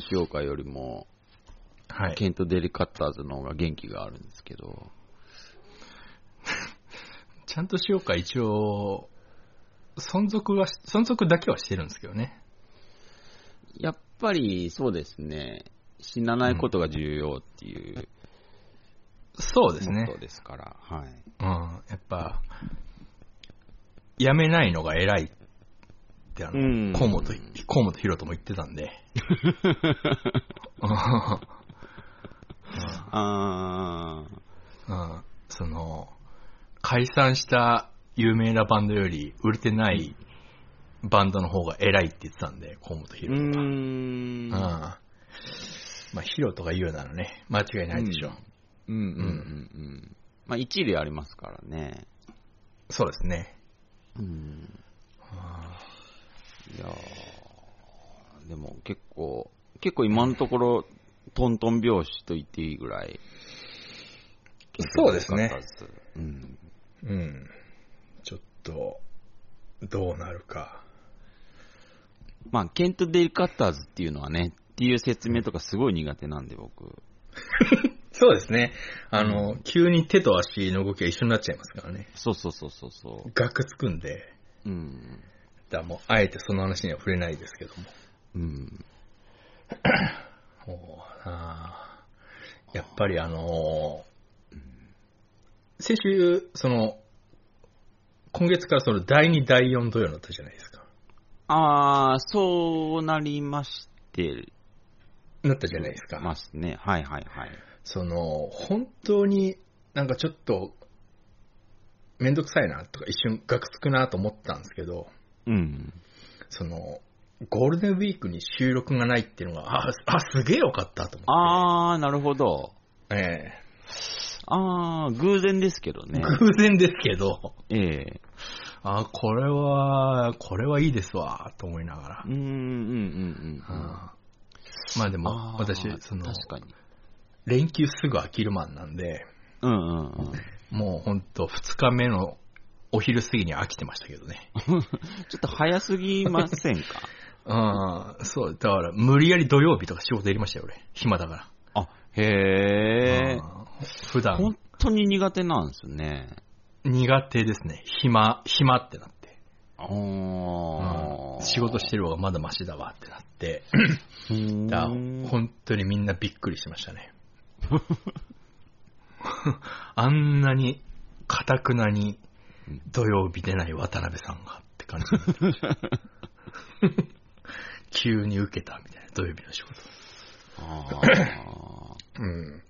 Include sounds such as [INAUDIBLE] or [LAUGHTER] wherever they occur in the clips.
と塩花よりも、はい。ケント・デリカッターズの方が元気があるんですけど、[LAUGHS] ちゃんとしようか、一応、存続は、存続だけはしてるんですけどね。やっぱりそうですね、死なないことが重要っていうそうですねですから、はい。うん。やっぱ、やめないのが偉いって、あの、うん河本、河本博人も言ってたんで。あうんその、解散した有名なバンドより売れてないバンドの方が偉いって言ってたんで、河本ー、博人は。うーんうん。まあ、ヒロとか言うならね、間違いないでしょう。うんうんうんうん。まあ一理ありますからね。そうですね。うん。いやーでも結構、結構今のところ、トントン拍子と言っていいぐらい。そうですね。うん。うん。ちょっと、どうなるか。まあ、ケント・デリカッターズっていうのはね、っていう説明とかすごい苦手なんで、僕。[LAUGHS] そうですね。あの、急に手と足の動きが一緒になっちゃいますからね。そうそうそうそうそガクつくんで、う。うん。だもう、あえてその話には触れないですけども。うん。そうだなやっぱりあの先週、その、今月からその第2、第4土曜になったじゃないですか。あー、そうなりまして、なったじゃないですか。ますね。はいはいはい。その、本当になんかちょっと、めんどくさいなとか一瞬ガクつくなと思ったんですけど、うん。そその、ゴールデンウィークに収録がないっていうのが、あ、あすげえよかったと思って。あー、なるほど。えあー、偶然ですけどえね。偶然ですけど、ええあ、これは、これはいいですわ、と思いながらう。ん、うん、うん、うん。あーまあでも、私、その、確かに。連休すぐ飽きるマンなんで、うん、うん、うん。もうほんと2日目のお昼過ぎに飽きてましたけどね。[LAUGHS] ちょっと早すぎませんか？ああ、そう、だから無理やり土曜日とか仕事やりましたよ、俺。暇だから。あ、へー。あー普段本当に苦手なんですね。苦手ですね。暇、暇ってなって。あうんー。仕事してる方がまだマシだわってなって。だ本当にみんなびっくりしましたね。あんなに、かたくなに土曜日出ない渡辺さんがって感じになってました。[LAUGHS] 急に受けたみたいな、土曜日の仕事。あうん。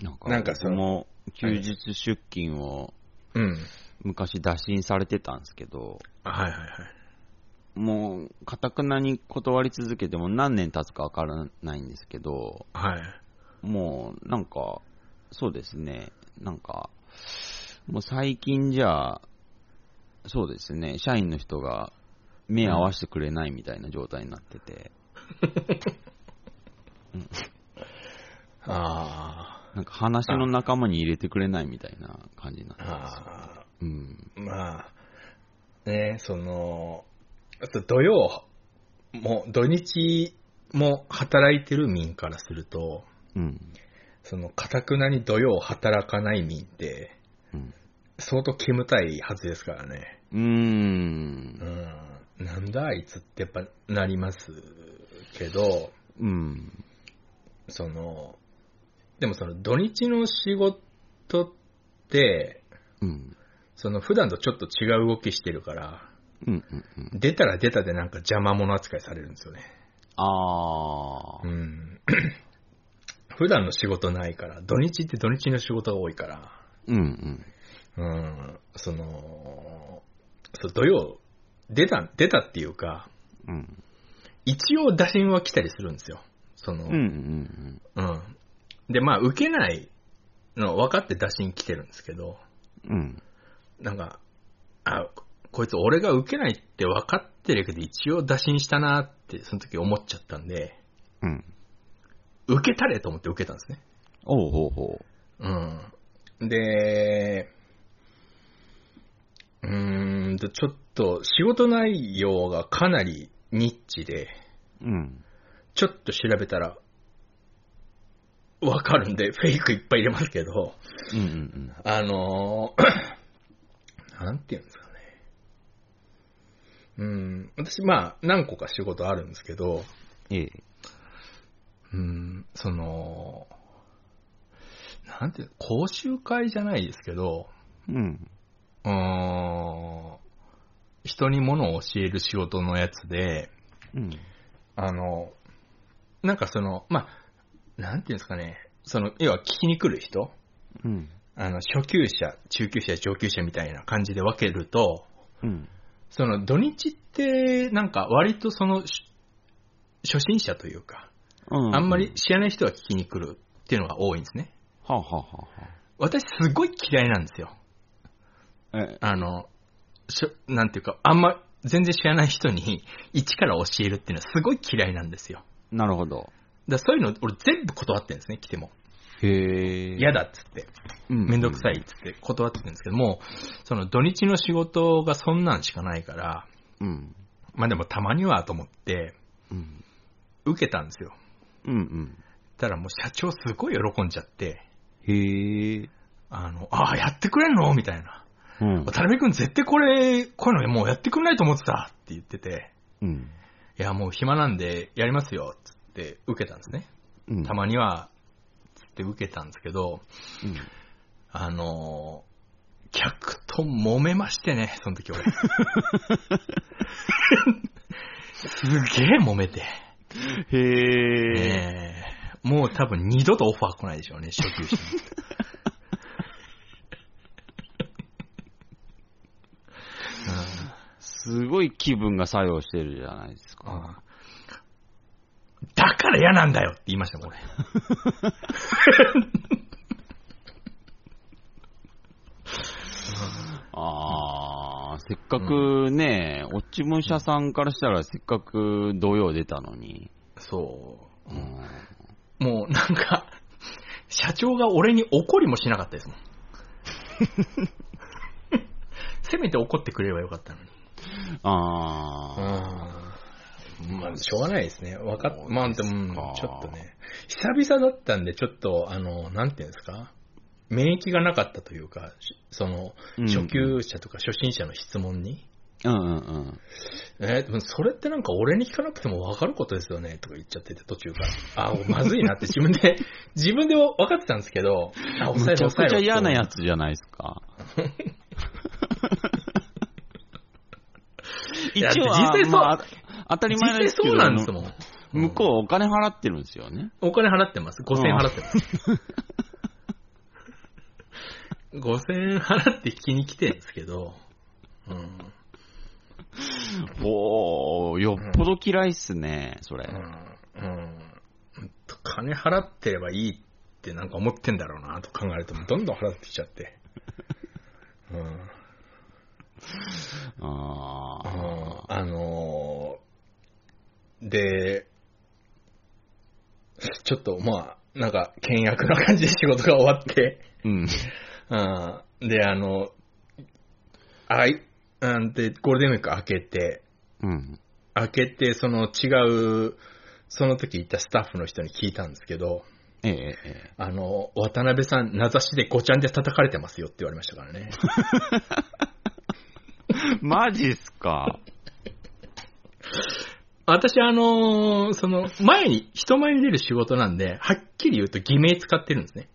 ーなんか、なんかその休日出勤をうん。昔打診されてたんですけど、はいはいはい。もう、かたくなに断り続けても何年経つかわからないんですけど、はい。もう、なんか、そうですね、なんか、もう最近じゃ、そうですね、社員の人が目合わせてくれないみたいな状態になってて、あなんか話の仲間に入れてくれないみたいな感じになってあ。ますよ。あうん。あ。まあ、ね、その、あと土曜、もう土日も働いてる民からすると、うん。その、かたくなに土曜働かない民って、うん。相当煙たいはずですからね。うーんう。ん。なんだあいつってやっぱなりますけど、うん。その、でもその土日の仕事って、うん。その普段とちょっと違う動きしてるから、うん。うん。うん。出たら出たでなんか邪魔者扱いされるんですよね。あー。うん。[CLEARS THROAT] 普段の仕事ないから、土日って土日の仕事が多いから、うん。うん。うん、その、そう土曜、出た、出たっていうか、うん。一応打診は来たりするんですよ。その、うん。うん。うん。で、まあ、受けないの分かって打診来てるんですけど、うん。なんか、あ、こいつ俺が受けないって分かってるけど、一応打診したなって、その時思っちゃったんで、うん。受けたれと思って受けたんですね。おうほうほうん。で、うーんと、ちょっと仕事内容がかなりニッチで、う。うん。ちょっと調べたら、わかるんで、フェイクいっぱい入れますけど、うんうんあのー [COUGHS] なんていうんですかね。うん、私、まあ、何個か仕事あるんですけど、うん。ええ。うん、その、なんていう、講習会じゃないですけど、うん。うーん、人に物を教える仕事のやつで、うん。あの、なんかその、まあ、なんていうんですかね、その、要は聞きに来る人、うん。あの、初級者、中級者、上級者みたいな感じで分けると、うん。その土日って、なんか割とその、し初心者というか、うん。あんまり知らない人が聞きに来るっていうのが多いんですね。はあ、はあはあは私すごい嫌いなんですよ。あ、の、しょなんていうか、あんま全然知らない人に [LAUGHS] 一から教えるっていうのはすごい嫌いなんですよ。なるほど。だからそういうの俺全部断ってるんですね、来ても。へえ。嫌だっつって。うん。めんどくさいっつって断ってるんですけども、その土日の仕事がそんなんしかないから、うん。まあでもたまにはと思って、うん。受けたんですよ。うんうん。たらもう社長すごい喜んじゃって、へえ。あの、ああ、やってくれんの？みたいな。うん。渡辺くん絶対これ、こういうのもうやってくんないと思ってたって言ってて、うん。いやもう暇なんでやりますよ、つって受けたんですね。うん。たまには、つって受けたんですけど、うん。あのー客と揉めましてね、その時俺。すげえ揉めて。へえ。えーもう多分二度とオファー来ないでしょうね、初級者すごい気分が作用してるじゃないですうんか。だから嫌なんだよって言いましたもん、俺。[LAUGHS] ああ、せっかくね、落ち武者さんからしたらせっかく土曜出たのに。そうん。う。もうなんか、社長が俺に怒りもしなかったですもん。[LAUGHS] せめて怒ってくれればよかったのに。ああ。まあ、しょうがないですね。わかっ、まあ、でも、ちょっとね、久々だったんで、ちょっと、あの、なんていうんですか？免疫がなかったというか、しその、うん初級者とか初心者の質問に、うんうんうん。えーでもそれってなんか俺に聞かなくても分かることですよね、とか言っちゃってて、途中から。あ、まずいなって [LAUGHS] 自分で、自分で分かってたんですけど、あ、むちゃくちゃ嫌なやつ。つじゃないですか。[LAUGHS] 一応実際そうまあ当たり前ですけど、実際そうなんですもん。向こうお金払ってるんですよね。お金払ってます。5000円払ってます。[LAUGHS] 5000円払って聞きに来てるんですけど、うん。おー、よっぽど嫌いっすね、それ。うん。うん。金払ってればいいってなんか思ってんだろうなと考えると、どんどん払ってきちゃって。うん。[LAUGHS] あうんーあのーで、ちょっとまあ、なんか、倹約な感じで [LAUGHS] 仕事が終わって、うん。うん、で、あの、あい、うん、で、ゴールデンウィーク明けて、うん。明けて、その違う、その時いたスタッフの人に聞いたんですけど、ええええ。あの、渡辺さん、名指しでごちゃんで叩かれてますよって言われましたからね。[LAUGHS] [LAUGHS] マジっすか？私、あのーその、前に、人前に出る仕事なんで、はっきり言うと偽名使ってるんですね。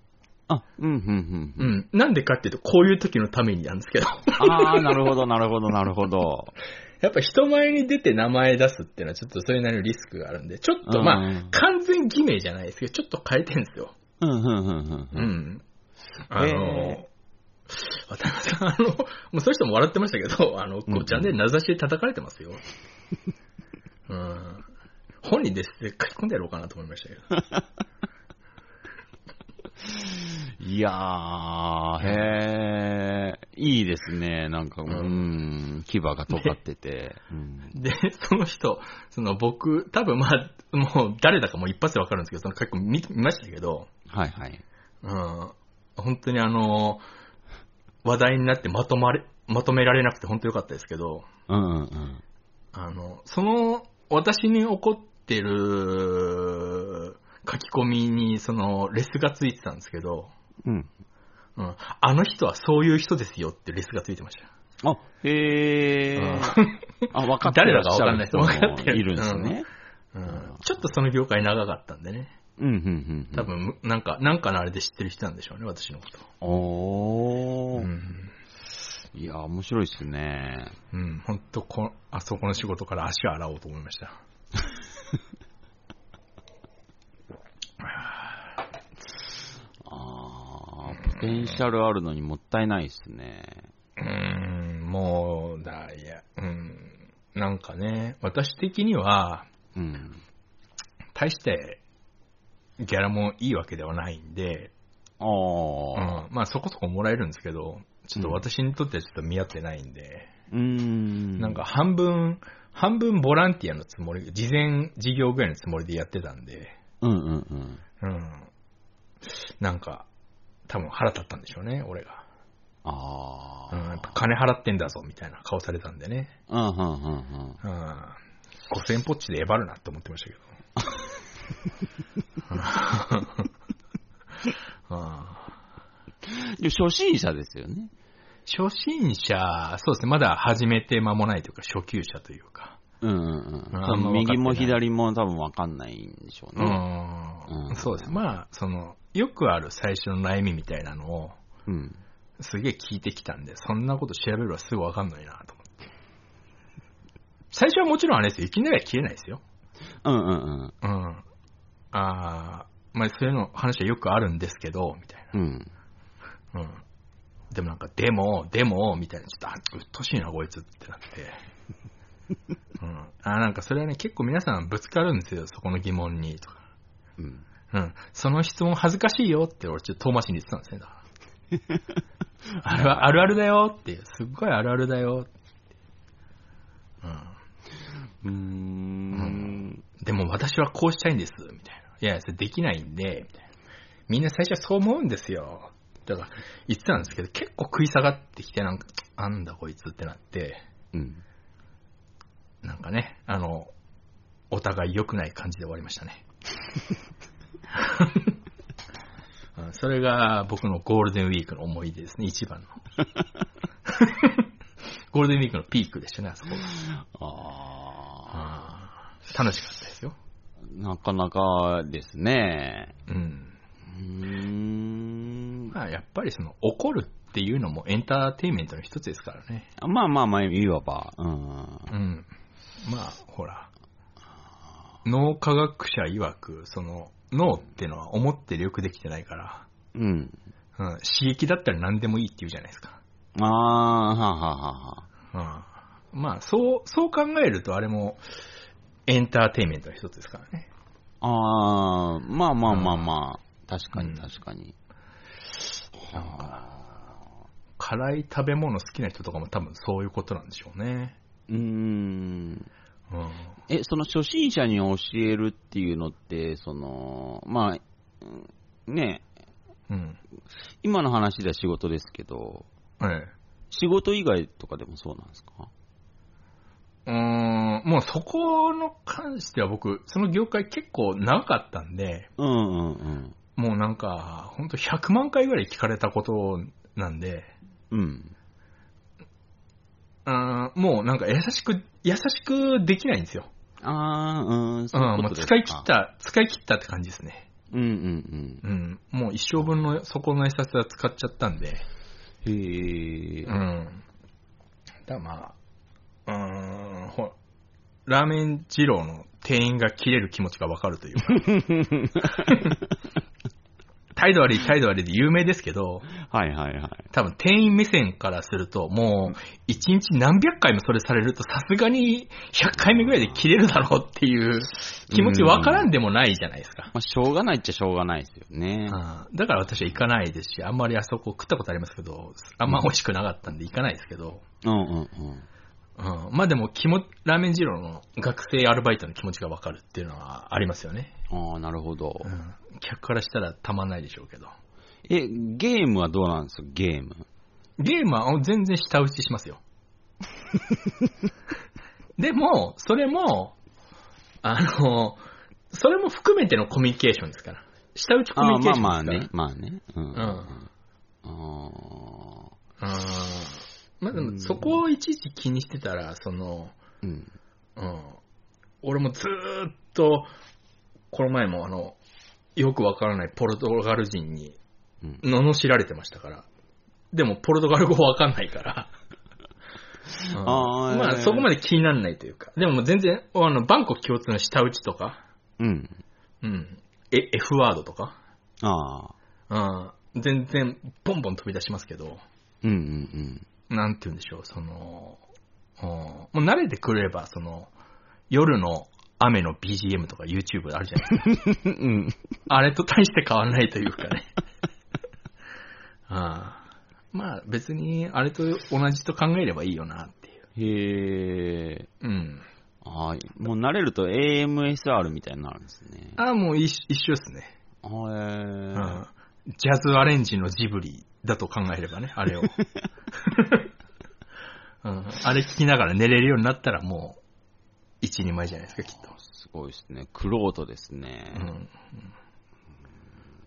あ、うん、うん、うん。うん。なんでかっていうと、こういう時のためになんですけど。ああ、なるほど、なるほど、なるほど。[LAUGHS] やっぱ人前に出て名前出すっていうのはちょっとそれなりのリスクがあるんで、ちょっとまあうん、完全偽名じゃないですけど、ちょっと変えてるんですよ。うん、うん、うん、うん。ううんん。あのへ、渡辺さん、あの、もうそういう人も笑ってましたけど、あの、うんごちゃんで名指しで叩かれてますよ。うん。本人ですって書き込んでやろうかなと思いましたけど。[LAUGHS] いやー、へー、いいですね。なんか、ううんん、牙が尖ってて。うんで、その人、その僕、多分まあ、もう誰だかもう一発でわかるんですけど、その書き込み見見ましたけど、はいはい。うん、本当にあの、話題になってまとまれ、まとめられなくて本当良かったですけど、うんうんうん。あの、その、私に怒っってる書き込みに、その、レスがついてたんですけど、うん。うん。あの人はそういう人ですよってレスがついてました。あ、へえ。うんあ、分かって誰だか分かんない人人分かってるもいるんですね。うん。ちょっとその業界長かったんでね。うん、うん、うん。多。分、なんか、なんかのあれで知ってる人なんでしょうね、私のこと。おー。うん。いや、面白いですね。うん、ほんとこ、あそこの仕事から足を洗おうと思いました。[LAUGHS] あー、ポテンシャルあるのにもったいないですね。うーん、もう、だ、いや、うん。なんかね、私的には、うん。大して、ギャラもいいわけではないんで、あうー。ん、まあそこそこもらえるんですけど、ちょっと私にとってはちょっと見合ってないんで、うーん。なんか、半分、半分ボランティアのつもり、事前事業ぐらいのつもりでやってたんで、うんうんうん。うん。なんか、多分腹立ったんでしょうね、俺が。あうん、やっー。ぱ金払ってんだぞ、みたいな顔されたんでね。うんうんうんうん。うん。5000ポッチでえばるなって思ってましたけど。[LAUGHS] [LAUGHS] 初心者ですよね。初心者、そうですね、まだ始めて間もないというか、初級者というか。うんうんうん。右も左も多分わかんないんでしょううね。んうんそうです。まあ、その、よくある最初の悩みみたいなのを、うん。すげえ聞いてきたんで、そんなこと調べればすぐわかんないなと思って。最初はもちろんあれですよ、いきなりは切れないですよ。うんうんうん。うん。あーまあ、そういうの話はよくあるんですけど、みたいうん。な。うん。でもなんか、でも、でも、みたいな、ちょっと、あ、うっとしいな、こいつってなって。[LAUGHS] うん。あーなんかそれはね、結構皆さんぶつかるんですよ、そこの疑問に、とか。うん。うん。その質問恥ずかしいよって俺ちょっと遠回しに言ってたんですね、だから。[LAUGHS] あれはあるあるだよっていう、すっごいあるあるだよ。うん。うーん。でも私はこうしたいんです、みたいな。いや、それできないんで、みんな最初はそう思うんですよ。だから言ってたんですけど、結構食い下がってきて、なんか、あんだこいつってなって、うん。なんかね、あの、お互い良くない感じで終わりましたね。う [LAUGHS] んそれが僕のゴールデンウィークの思い出ですね、一番の。[LAUGHS] ゴールデンウィークのピークでしたね、あそこが。あ楽しかったですよ。ー。なかなかですね。うん。うーん。まあ、やっぱりその怒るっていうのもエンターテインメントの一つですからね。まあまあまあ、いわば。うん。うん。まあ、ほら。脳科学者曰く、その、脳っていうのは思ってるよくできてないから、うん。うん、刺激だったら何でもいいって言うじゃないですか。あー、はあはあはあ。うん。まあ、そう、そう考えるとあれもエンターテインメントの一つですからね。あー、まあまあまあまあ。確かにうん確かに。なんか、辛い食べ物好きな人とかも多分そういうことなんでしょうね。うーん。うん。え、その初心者に教えるっていうのって、その、まあ、うんね、うん。今の話では仕事ですけど、ええ。仕事以外とかでもそうなんですか？うーん、もうそこの関しては僕、その業界結構長かったんで、うんうんうん。もうなんか、ほんと100万回ぐらい聞かれたことなんで、うん。もうなんか優しく、優しくできないんですよ。あー、うん、うん、そういうこもうとですか。使い切っ。た、使い切ったって感じですね。うんうんうん、もう一生分のそこの優しさ使っちゃったんで、うん。へえ。うん。だまあ、うーん、ほラーメン二郎の店員が切れる気持ちがわかるというか。[LAUGHS] 態度悪い態度悪いで有名ですけど、はいはいはい。多分店員目線からすると、もう一日何百回もそれされるとさすがに100回目ぐらいで切れるだろうっていう気持ちわからんでもないじゃないですか。まあ、しょうがないっちゃしょうがないですよね。うんだから私は行かないですし、あんまりあそこ食ったことありますけど、あんま美味しくなかったんで行かないですけど、うんうんうん。うん、まあでも気も、ラーメン二郎の学生アルバイトの気持ちがわかるっていうのはありますよね。ああ、なるほどう。ん、客からしたらたまんないでしょうけど。え、ゲームはどうなんですか？ゲーム。ゲームは全然下打ちしますよ。[LAUGHS] でも、それも、あの、それも含めてのコミュニケーションですから。下打ちコミュあニケーションまあですから。まあね、まあね。うん。うんあうん。まあでも、そこをいちいち気にしてたら、その、ーうん。うん。俺もずーっと、この前もあの、よくわからないポルトガル人にうん罵られてましたから。でも、ポルトガル語わかんないから。[LAUGHS] うんまあ、そこまで気にならないというか。でも全然、あの、バンコク共通の下打ちとか、うん。うん。え、F ワードとか、ああ。うん。全然、ボンボン飛び出しますけど、うんうんなんて言うんでしょう、その、うん、もう慣れてくれば、その、夜の雨の BGM とか YouTube あるじゃないですか。うん。うん。あれと大して変わらないというかね。[LAUGHS] ああまあ別にあれと同じと考えればいいよなっていう。へえ。うん。ああ、もう慣れると AMSR みたいになるんですね。ああ、もう一一緒ですね、あうへん。ジャズアレンジのジブリだと考えればね、あれを。[LAUGHS] うん、あれ聞きながら寝れるようになったらもう一人前じゃないですか、きっと。え。すごいですね。クロートですね。うん。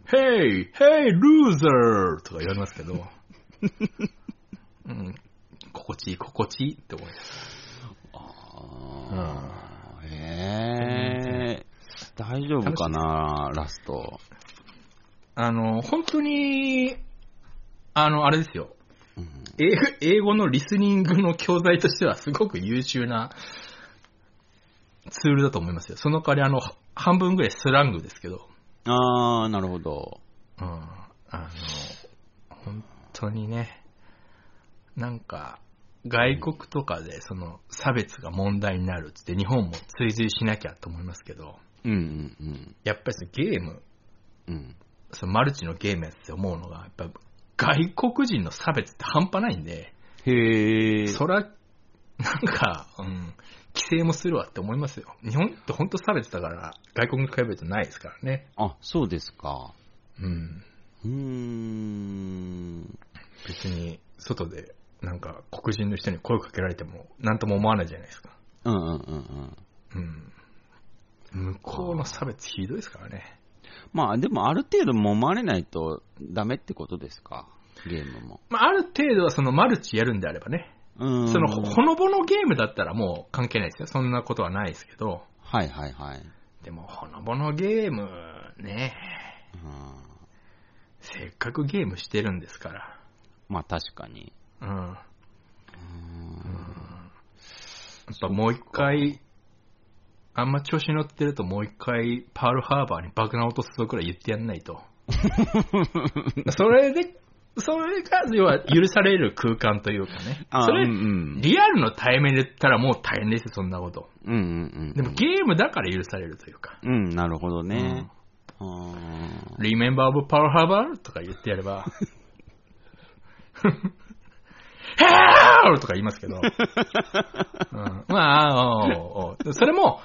Hey! Hey, loser! とか言われますけど、うん、心地いい、心地いいって思います。ああ。へえ。大丈夫かな、ラスト。あの、本当に、あの、あれですよ。うん英語のリスニングの教材としてはすごく優秀なツールだと思いますよ。その代わり、あの、半分ぐらいスラングですけど、ああ、なるほど。うん、あの、本当にね、なんか、外国とかでその差別が問題になるって日本も追随しなきゃと思いますけど、うんうんうん。やっぱりそのゲーム、うん。そのマルチのゲームやってて思うのが、やっぱ外国人の差別って半端ないんで、へえ。そら、なんか、うん、規制もするわって思いますよ。日本って本当差別だから、外国に比べるとないですからね。あ、そうですか。うん。うーん。別に、外で、なんか、黒人の人に声かけられても、なんとも思わないじゃないですか。うんうんうんうん。うん。向こうの差別ひどいですからね。まあでもある程度揉まれないとダメってことですか？ゲームも。まあ、ある程度はそのマルチやるんであればね。うん。その、ほほのぼのゲームだったらもう関係ないですよ。そんなことはないですけど。はいはいはい。でも、ほのぼのゲーム、ねうんせっかくゲームしてるんですから。まあ確かに。うん。うんやっぱもう一回、あんま調子乗ってるともう一回パールハーバーに爆弾落とすぞくらい言ってやんないと。[LAUGHS] それで、それが要は許される空間というかね。あそれ、うんうん。リアルの対面で言ったらもう大変ですよ、そんなこと。うんうんうん。でもゲームだから許されるというか。うん、なるほどね。うん。Remember of Pearl Harbor? とか言ってやれば。[LAUGHS] ヘーとか言いますけど。[LAUGHS] うん、まあ、おうおうそれも、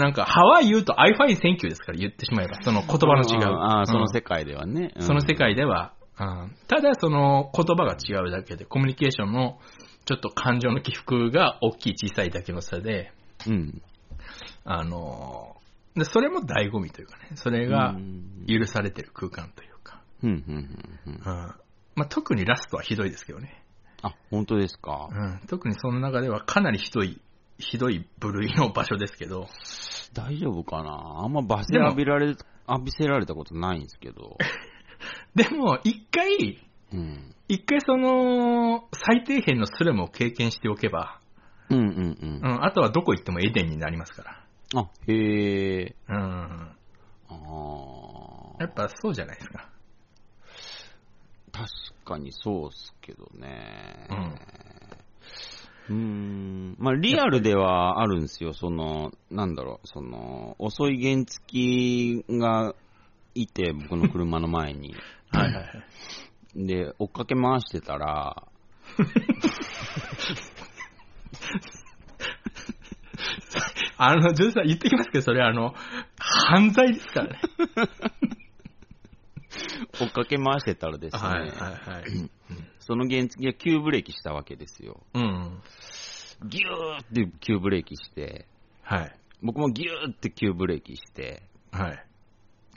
なんか、How are you? と I find thank you ですから言ってしまえば、その言葉の違う。ああ、その世界、界ではね。うんその世。界では、うんただその言葉が違うだけで、コミュニケーションのちょっと感情の起伏が大きい小さいだけの差で、うん。あので、それも醍醐味というかね、それが許されてる空間というか。うんまあ、特にラストはひどいですけどね、あ、本当ですか。うん、特にその中ではかなりひどい、ひどい部類の場所ですけど、大丈夫かな？あんまバス浴びられ、浴びせられたことないんですけど。[LAUGHS] でも一回、うん。一回その最底辺のスラムを経験しておけば、うんうんうんう。ん、あとはどこ行ってもエデンになりますから。あ、へえ。うん。ああ。やっぱそうじゃないですか。確かにそうっすけどね。うん。うーん。まあ、リアルではあるんですよ。その、なんだろう、その、遅い原付きがいて、僕の車の前に。[LAUGHS] はいはいはい。で、追っかけ回してたら、[LAUGHS] あの、ジョージさん言ってきますけど、それあの、犯罪ですからね。[LAUGHS] 追っかけ回してたらですね、はいはいはい。その原付が急ブレーキしたわけですよ。うん。ギューって急ブレーキして、はい。僕もギューって急ブレーキして、はい。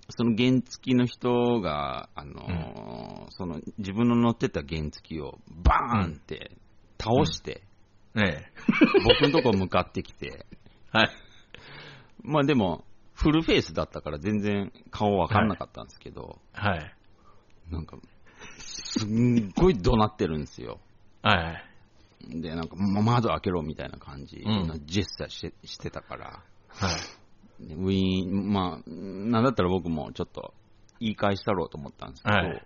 その原付の人が、あのーその自分の乗ってた原付をバーンって倒して、え僕のとこ向かってきて、え。[LAUGHS] はい。まあでも、フルフェイスだったから全然顔わかんなかったんですけど、はい。なんか、すんごい怒鳴ってるんですよ。はい。で、なんか、ま窓開けろみたいな感じうんのジェスチャーして,、してたから、はい。でウィーン、まあ、なんだったら僕もちょっと言い返したろうと思ったんですけど、はいはい。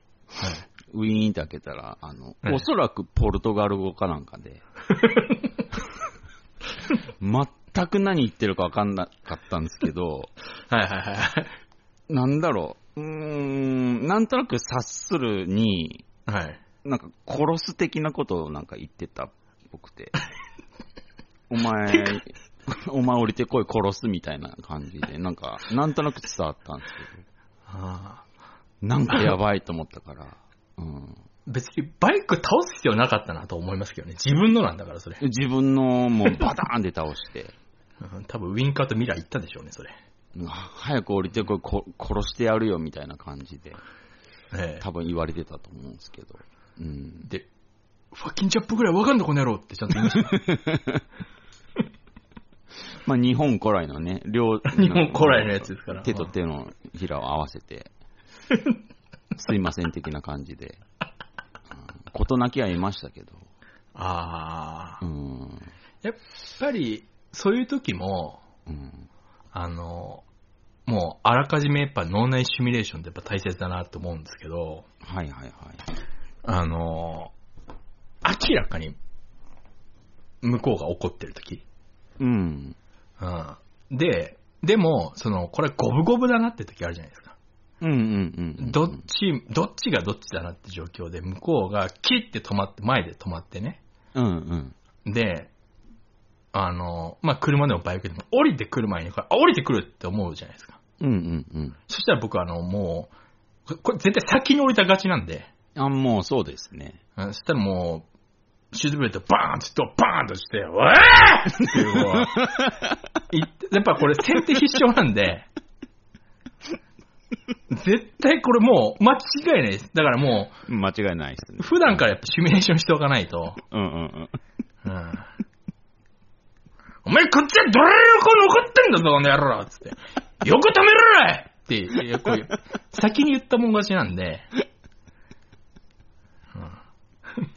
ウィーンって開けたら、あの、はいおそらくポルトガル語かなんかで、[LAUGHS] 全く何言ってるか分かんなかったんですけど、[LAUGHS] はいはいはい。なんだろう、うーん、なんとなく察するに、はい。なんか殺す的なことをなんか言ってたっぽくて、[LAUGHS] お前、お前降りてこい殺すみたいな感じで、なんか、なんとなく伝わったんですけあど、なんかやばいと思ったから、うん、ー別にバイク倒す必要なかったなと思いますけどね。自分のなんだから、それ。自分のもうバターンで倒して、うん多分ウィンカーとミラー行ったでしょうね、それ。早く降りてこ殺してやるよみたいな感じで、え多分言われてたと思うんですけど、うんえ。、で、ファッキンジャップぐらいわかんのこの野郎ってちゃんと言いました。[LAUGHS] まあ日本古来のね、両、日本古来のやつですから。手と手のひらを合わせて、すいません的な感じで、うん事なきは言いましたけど、[LAUGHS] ああう。ん、やっぱり、そういう時も、うん、あの、もう、あらかじめやっぱ脳内シミュレーションってやっぱ大切だなと思うんですけど、はいはいはい。あの、明らかに、向こうが怒ってる時。うん、うん。で、でも、その、これ五分五分だなって時あるじゃないですか。うんうんうん。どっち、どっちがどっちだなって状況で、向こうがキッて止まって、前で止まってね。うんうん。で、あの、まあ、車でもバイクでも、降りてくる前に、あ、降りてくるって思うじゃないですか。うんうんうん。そしたら僕は、あの、もう、ここれ絶対先に降りたがちなんで、あ、もうそうですね。うんそしたらもう、シュートブレードバーンって言って、バーンとして、おえーっていうやっぱこれ先手必勝なんで、絶対これもう間違いないです。だからも間違いないですねう、。普段からやっぱシミュレーションしておかないと、うんうんうん。うん。お前こっちはドライの子残ってんだぞ、この野郎つって。[LAUGHS] よく止めろよって、いやこういう、先に言ったもん勝ちなんで。うん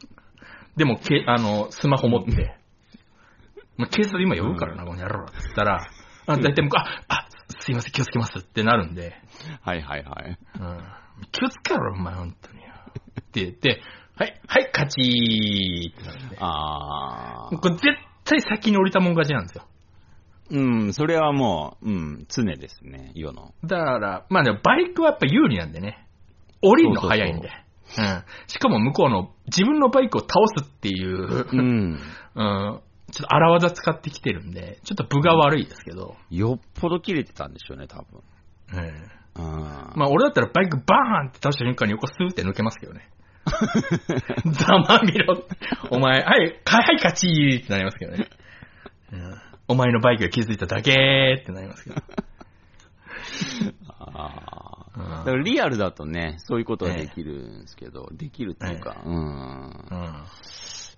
でも、け、あの、スマホ持って、まあ、警察今呼ぶからな、この野郎って言ったら、あ大体向こう、あ、あ、すいません、気をつけますってなるんで、はいはいはい。うん、気をつけろ、お前、本当に。って言って、はい、はい、勝ちーってなるんで。あこれ絶対先に降りたもん勝ちなんですよ。ー。うん、それはもう、うん、常ですね、世の。だから、まあでもバイクはやっぱ有利なんでね。降りるの早いんで。うん。しかも向こうの自分のバイクを倒すっていう、うん。[LAUGHS] うん。ちょっと荒技使ってきてるんで、ちょっと分が悪いですけど。よっぽど切れてたんでしょうね、多分。うん。あまあ俺だったらバイクバーンって倒した瞬間に横スーって抜けますけどね。ざまみろ。お前、はい、はい、はい、勝ちーってなりますけどね。うん。お前のバイクが気づいただけーってなりますけど。あうんー。だからリアルだとね、そういうことができるんですけど、できるっていうか、うん。うん。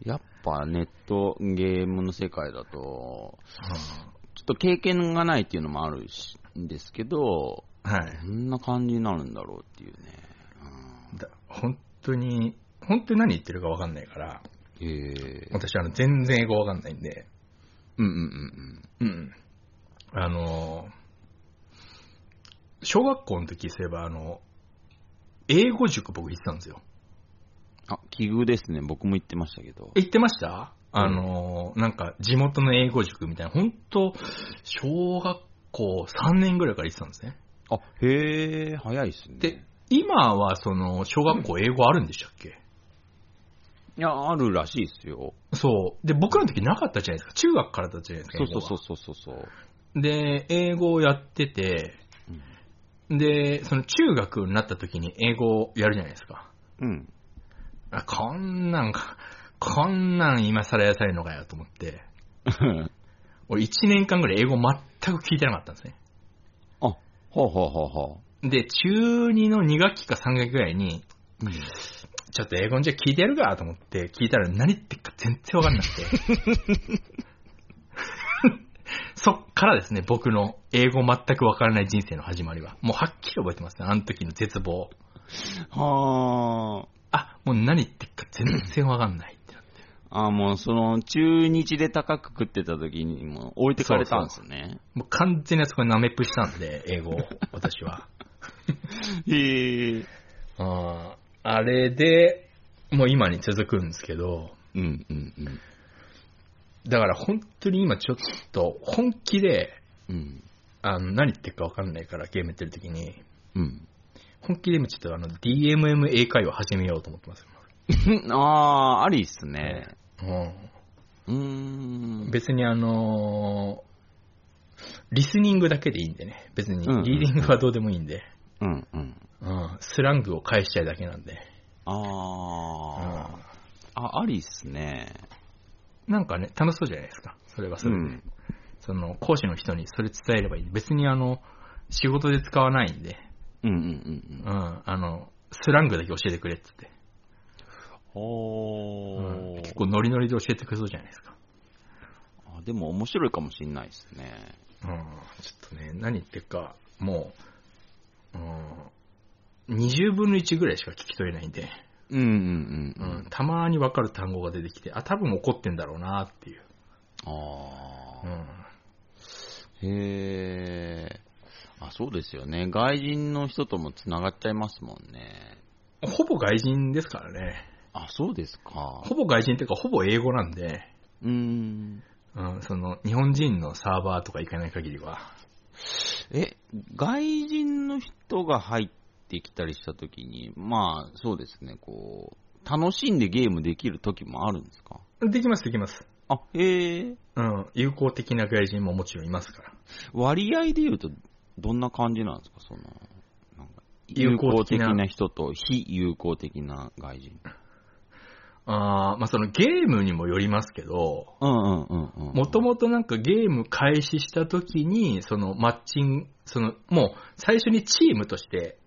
やっぱネットゲームの世界だと、ちょっと経験がないっていうのもあるしんですけど、はい。こんな感じになるんだろうっていうね。だ本当に、本当に何言ってるか分かんないから、うん、えー、私、あの、全然英語分かんないんで、うんうんうんうん。あの、小学校の時そういえば、あの、英語塾僕行ってたんですよ。あ、奇遇ですね。僕も言ってましたけど。え行ってました？あの、なんか、地元の英語塾みたいな、本当小学校3年ぐらいから行ってたんですね。あ、へえ、早いっすね。で、今は、その、小学校英語あるんでしたっけ？いや、あるらしいっすよ。そう。で、僕らの時なかったじゃないですか。中学からだったじゃないですか。そうそうそうそう。で、英語をやってて、で、その中学になった時に英語をやるじゃないですか。うん。あこんなんか、こんなん今更やされるのかよと思って、[LAUGHS] 俺1年間ぐらい英語全く聞いてなかったんですね。あ、ほうほうほうほで、中2の2学期か3学期ぐらいに、う。ちょっと英語じゃ聞いてやるかと思って聞いたら何言ってっか全然わかんなくて。[LAUGHS] そっからですね、僕の英語全くわからない人生の始まりは。もうはっきり覚えてますね、あの時の絶望。はあ、もう何言ってっか全然わかんないってなって。あ。あ、もうその、中日で高く食ってた時にもう置いてかれたんですね。もう完全にあそこに舐めっぷりしたんで、英語を、私は。[LAUGHS] へえ。あーあれで、もう今に続くんですけど、うんうんうん。だから本当に今ちょっと本気で、うん。あの、何言ってるか分かんないからゲームやってる時に、うん。本気で今ちょっとあの、DMM 英会話始めようと思ってます。[LAUGHS] ああ、ありっすね。ううーんん。。別にあのーリスニングだけでいいんでね。別にうんうんリーディングはどうでもいいんで、うんうん。うん、スラングを返したいだけなんで。あうんあ。あ、ありっすね。なんかね、楽しそうじゃないですか。それはそれで。うんその、講師の人にそれ伝えればいい。別にあの、仕事で使わないんで、うんうんうんううん。ん、あの、スラングだけ教えてくれっつって。おうんー。結構ノリノリで教えてくれそうじゃないですか。あでも面白いかもしれないですね。うん、ちょっとね、何言ってるか、もう、うん、20分の1ぐらいしか聞き取れないんで、うんうんうんう。うんん。たまにわかる単語が出てきて、あ、多分怒ってんだろうなっていう。あうあ。ん、へえ。あ、そうですよね。外人の人ともつながっちゃいますもんね。ほぼ外人ですからね。あ、そうですか。ほぼ外人っていうか、ほぼ英語なんで、うーん。うん、その、日本人のサーバーとか行かない限りは。え、外人の人が入ってきたりしたときに、まあ、そうですね、こう、楽しんでゲームできるときもあるんですか？できます、できます。あ、へえ。うん、友好的な外人ももちろんいますから。割合で言うと、どんな感じなんですか？その、なんか友友好好的な的な人と非友好的な外人。あーまあそのゲームにもよりますけど、うんうんうんうん。もともとなんかゲーム開始した時に、そのマッチング、そのもう最初にチームとして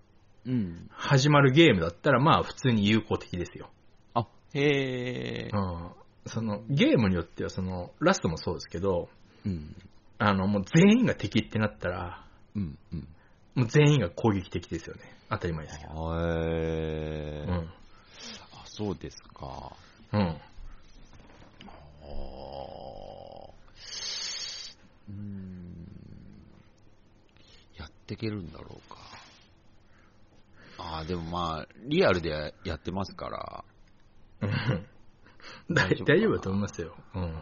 うん。始まるゲームだったらまあ普通に友好的ですよ。あ、へえ。うん。そのゲームによってはそのラストもそうですけど、うん。あのもう全員が敵ってなったら、うんうん。もう全員が攻撃的ですよね。当たり前ですけど。へえ。うん。あ、そうですか。うん。うーん。やっていけるんだろうか。ああ、でもまあ、リアルでややってますから。うん大大丈夫だと思いますよ。うん。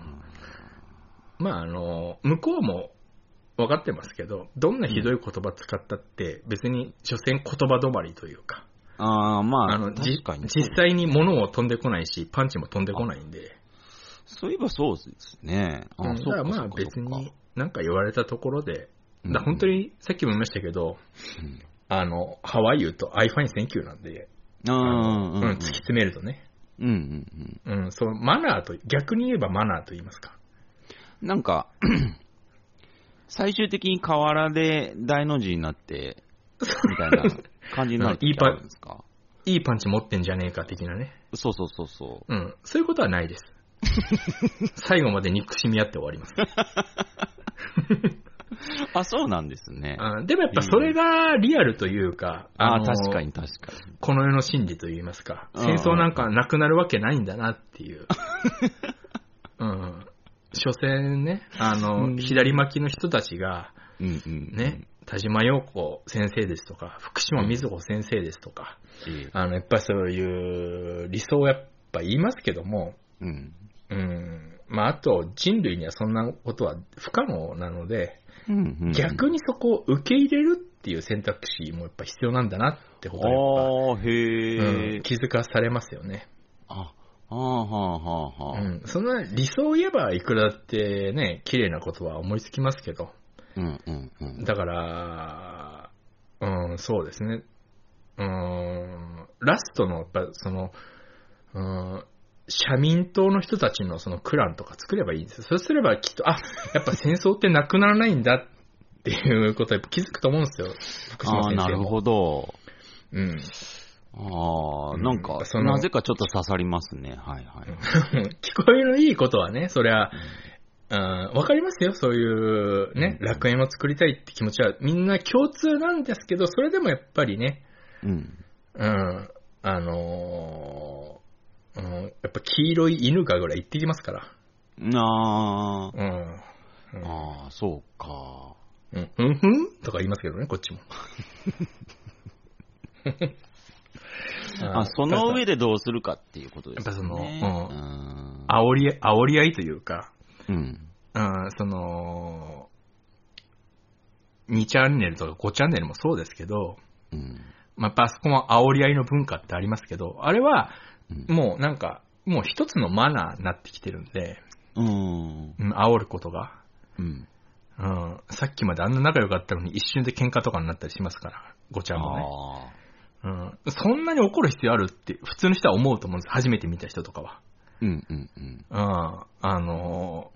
まあ、あの、向こうも分かってますけど、どんなひどい言葉使ったって、別に、所詮言葉止まりというか、ああ、まあ、あの、じ確かに実際に物も飛んでこないし、パンチも飛んでこないんで、そういえばそうですね。あうんだからまあ別になんか言われたところで、うん。だ本当に、さっきも言いましたけど、うん。あの、ハワイユーと I find thank you なんで、あうん突き詰めるとね、うんうんうん。うん、そのマナーと、逆に言えばマナーと言いますか。なんか、[CLEARS THROAT] 最終的に河原で大の字になって、みたいな [LAUGHS] 感じになる時あるんですかいいパンチ持ってんじゃねえか的なね。そうそうそうそう。うん。そういうことはないです。[LAUGHS] 最後まで憎しみ合って終わります。[LAUGHS] あ、そうなんですね。あでもやっぱそれがリアルというか、あの確かに確かに。この世の真理といいますか、うん戦争なんかなくなるわけないんだなっていう。[LAUGHS] うん。所詮ね、あの、うん左巻きの人たちが、うんうん。ね、田島陽子先生ですとか、福島瑞穂先生ですとか、ええ。あの、やっぱりそういう理想をやっぱ言いますけども、うん。うん。まあ、あと人類にはそんなことは不可能なので、うんうん、逆にそこを受け入れるっていう選択肢もやっぱ必要なんだなってことをやっああ、へうん、気づかされますよね。あ、はあ、はあ、はあ。うん。その理想を言えばいくらだってね、綺麗なことは思いつきますけど、うん、うん、うん。だから、うん、そうですね。うん、ラストの、やっぱその、うん、社民党の人たちのそのクランとか作ればいいんですよ。そうすればきっと、あ、やっぱ戦争ってなくならないんだっていうことは気づくと思うんですよ。福島ああ、先生も。なるほど。うん。ああ、うんなんか、なぜかちょっと刺さりますね。はいはい。[LAUGHS] 聞こえのいいことはね、そりゃ、うんわかりますよ、そういうね、うん楽園を作りたいって気持ちはみんな共通なんですけど、それでもやっぱりね、うん。うん、あのーうん、やっぱ黄色い犬かぐらい行ってきますから。ああ、うん。うんああ、そうか。うん、うんふん？とか言いますけどね、こっちも。[LAUGHS] あ、その上でどうするかっていうことですね。やっぱそのうん。煽り、煽り合いというか、うん。うん、その、2チャンネルとか5チャンネルもそうですけど、うん。まあ、やっぱあそこも煽り合いの文化ってありますけど、あれはうんもうなんか、もう一つのマナーになってきてるんで、うん。うん、煽ることが。うん。うん、さっきまであんな仲良かったのに一瞬で喧嘩とかになったりしますから、ごちゃんもね。うん、そんなに怒る必要あるって普通の人は思うと思うんです。初めて見た人とかは。うんうんうん。うん、あのー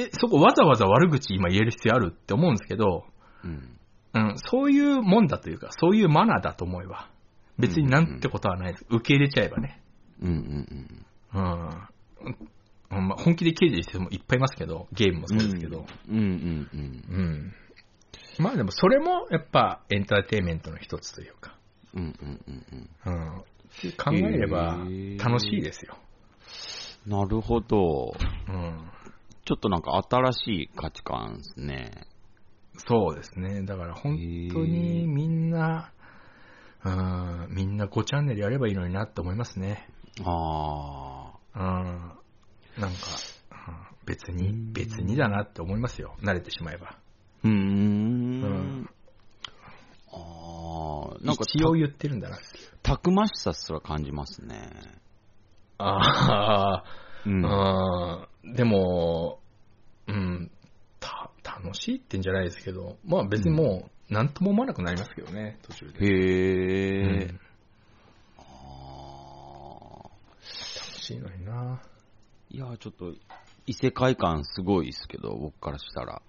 え、そこわざわざ悪口今言える必要あるって思うんですけど、うん。うん、そういうもんだというか、そういうマナーだと思えば、別になんてことはないです。受け入れちゃえばね。うんうんうん。うんまあ、本気で切れてる人もいっぱいいますけど、ゲームもそうですけど。うん。うんうんうん。うん。まあでもそれもやっぱエンターテインメントの一つというか、うんうんうんうん。うん。考えれば楽しいですよ。なるほど。うん。ちょっとなんか新しい価値観ですね。そうですね。だから本当にみんな、うん、みんな5チャンネルやればいいのになって思いますね。あうん。なんか、うん別に、別にだなって思いますよ。慣れてしまえば。あ。うーん。んああ。なんか一応言ってるんだな。たくましさすら感じますね。ああ、うん。うんでも、うん、た、楽しいってんじゃないですけど、まあ別にもう、なんとも思わなくなりますけどね、途中で。へえ。うんあー楽しいのにな。いや、ちょっと、異世界観すごいですけど、僕からしたら。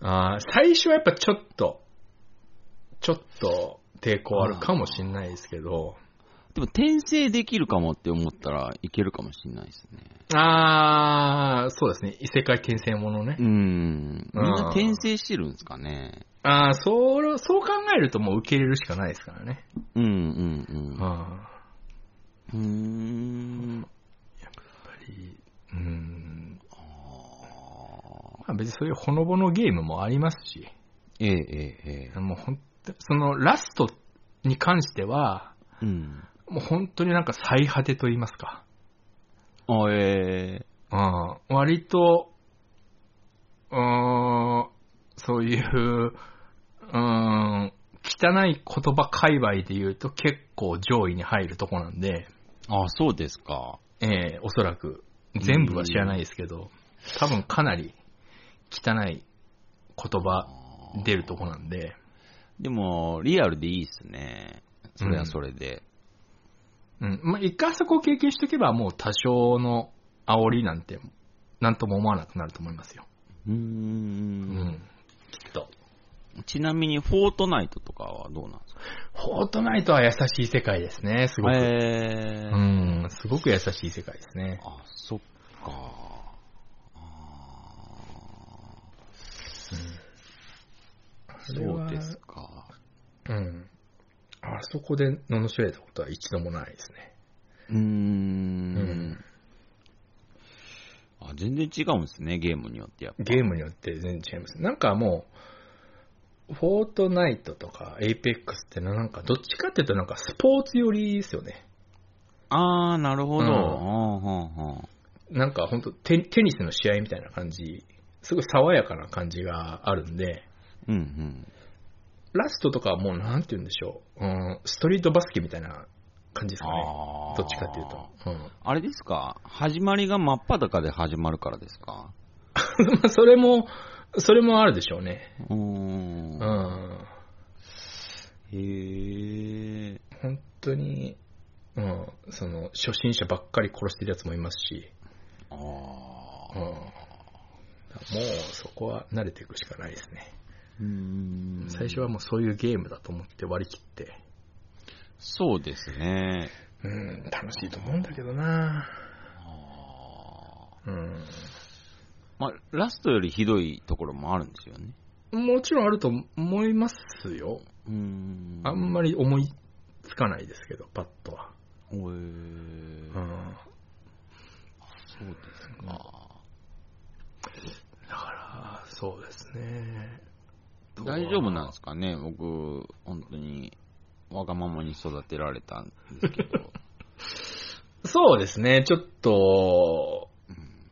[LAUGHS] あー最初はやっぱちょっと、ちょっと抵抗あるかもしれないですけど、でも、転生できるかもって思ったらいけるかもしれないですね。ああ、そうですね。異世界転生ものねう。ん。みんな転生してるんですかね。ああ、そう、そう考えるともう受け入れるしかないですからね。うんうんあうん。うーん。やっぱり、うん。あまあ別にそういうほのぼのゲームもありますし、ーええええええ。もう本当そのラストに関しては、うん。もう本当になんか最果てと言いますか。あ、ええうん、割と、うーん、そういう、うん、汚い言葉界隈で言うと結構上位に入るとこなんで、あ、そうですか。ええおそらく、全部は知らないですけど、多分かなり汚い言葉出るとこなんで、でも、リアルでいいっすね。それはそれで。うん。まあ、一回そこを経験しとけばもう多少の煽りなんて、なんとも思わなくなると思いますよ。うー。うんん。きっと。ちなみに、フォートナイトとかはどうなんですか？フォートナイトは優しい世界ですね、すごく。ええうん、すごく優しい世界ですね。あ、そっか。あーそうですか。うん。あそこで罵られたことは一度もないですね。うー。うんん。あ、全然違うんですね、ゲームによってやっぱ。ゲームによって全然違います。なんかもう、 Fortnite とか Apex ってのはなんかどっちかっていうとなんかスポーツ寄りですよね。あー、なるほど。うんはあはあはあなんか本当テテニスの試合みたいな感じ、すごい爽やかな感じがあるんで、うんうん。 Rust とかはもうなんて言うんでしょう、うん、ストリートバスケみたいな感じですかね。どっちかっていうと。うんあれですか？始まりが真っ裸で始まるからですか？[LAUGHS] まあそれも、それもあるでしょうね。うー。うんん。へえ。本当に、うん、その、初心者ばっかり殺してるやつもいますし、あうん。あ。もう、そこは慣れていくしかないですね。うん最初はもうそういうゲームだと思って割り切って、そうですね。うん、楽しいと思うんだけどなあうん。ーまあ、ラストよりひどいところもあるんですよね。もちろんあると思いますよ。うんあんまり思いつかないですけど、パッとは。おえーうん。そうですか。だから、そうですね。大丈夫なんですかね？僕、本当に、わがままに育てられたんですけど。[LAUGHS] そうですね、ちょっと、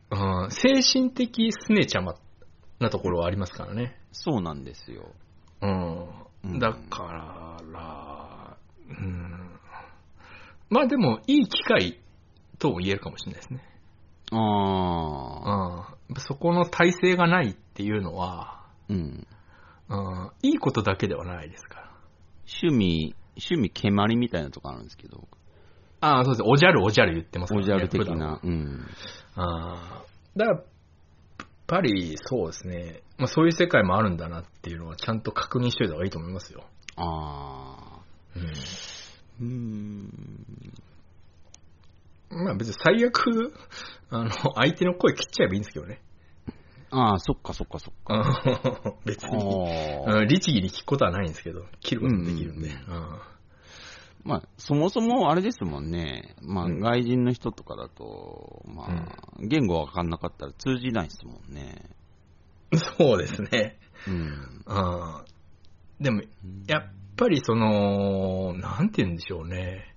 うん、精神的すねちゃまなところはありますからね。そうなんですよ。う。うんんだから、うん。まあでも、いい機会とも言えるかもしれないですね。ああ。うん。そこの体制がないっていうのは、うん。うん、いいことだけではないですから。趣味、趣味蹴鞠みたいなとこあるんですけど、ああ、そうです。おじゃるおじゃる言ってますね。おじゃる的な。うん。ああ。だから、やっぱりそうですね。まあそういう世界もあるんだなっていうのはちゃんと確認しといた方がいいと思いますよ。ああ。うん。うーん。まあ別に最悪、あの、相手の声切っちゃえばいいんですけどね。ああ、そっかそっかそっか。うん [LAUGHS] 別に。ああうん律儀に聞くことはないんですけど、切ることもできるんで。ううんまあ、そもそもあれですもんね。まあ、うん外人の人とかだと、まあ、言語わかんなかったら通じないですもんね。そうですね。うん。うんでも、やっぱりその、なんて言うんでしょうね。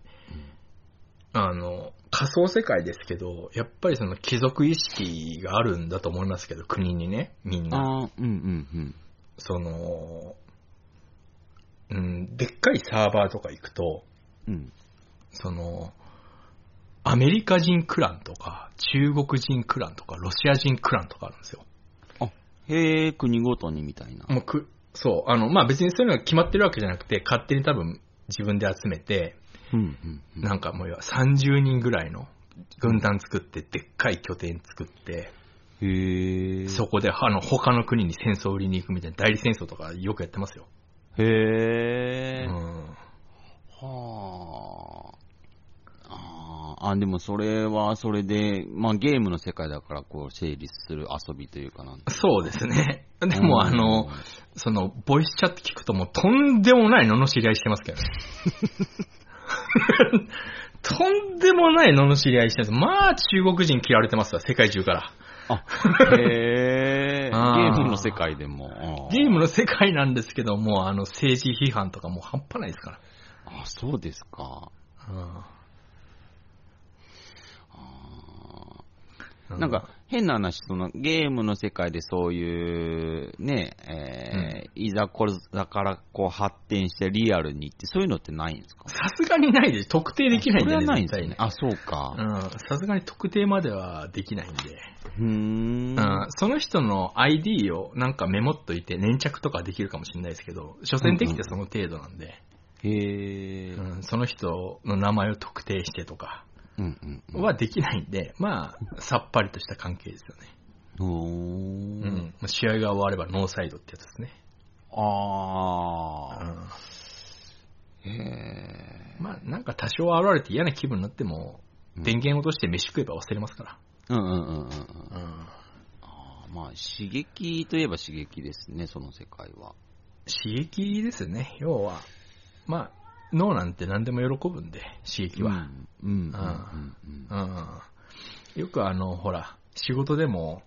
あの、仮想世界ですけど、やっぱりその貴族意識があるんだと思いますけど、国にね、みんな。ああ、うんうんその、うん、でっかいサーバーとか行くと、うん。うん。その、アメリカ人クランとか、中国人クランとか、ロシア人クランとかあるんですよ。あ、へえ、国ごとにみたいな。もうく、そう、あの、まあ、別にそういうのが決まってるわけじゃなくて、勝手に多分自分で集めて、うんうんうん。なんかもう要は30人ぐらいの軍団作って、でっかい拠点作って、へえ。そこであの他の国に戦争を売りに行くみたいな代理戦争とかよくやってますよ。へうえ。ん。はあ。あー。あ、でもそれはそれで、まあゲー。ムの世界だからこう成立する遊びというかなんてそうですね。でもあのうん、その、ボイスチャット聞くともうとんでもない罵り合いしてますけどね。[LAUGHS] とんでもない罵り合いしてます。まあ中国人嫌われてますわ、世界中から。あ、へえ。[LAUGHS] ゲあーームの世界でも。あゲームの世界なんですけども、あの政治批判とかもう半端ないですから。あ、そうですか。うんなんか、変な話、そのゲームの世界でそういう、ね、えーいざこざからこう発展してリアルにって、そういうのってないんですか？さすがにないで、特定できないんそれでね、はないんですよね。あ、そうか。うん、さすがに特定まではできないんで、うーん。うん、その人の ID をなんかメモっといて粘着とかできるかもしれないですけど、所詮できてその程度なんで、へえ。うんその人の名前を特定してとかうんうんうん。はできないんで、まあ、さっぱりとした関係ですよね。おうー。ん、試合が終わればノーサイドってやつですね。あうんー。へまあ、なんか多少現れて嫌な気分になっても、うん電源落として飯食えば忘れますかー。うんうんうんうんあーまあ、刺激といえば刺激ですね、その世界は。刺激ですね、要は。まあ、脳なんて何でも喜ぶんで、刺激は。うん。うんうんうんうん。よくあの、ほら、仕事でも、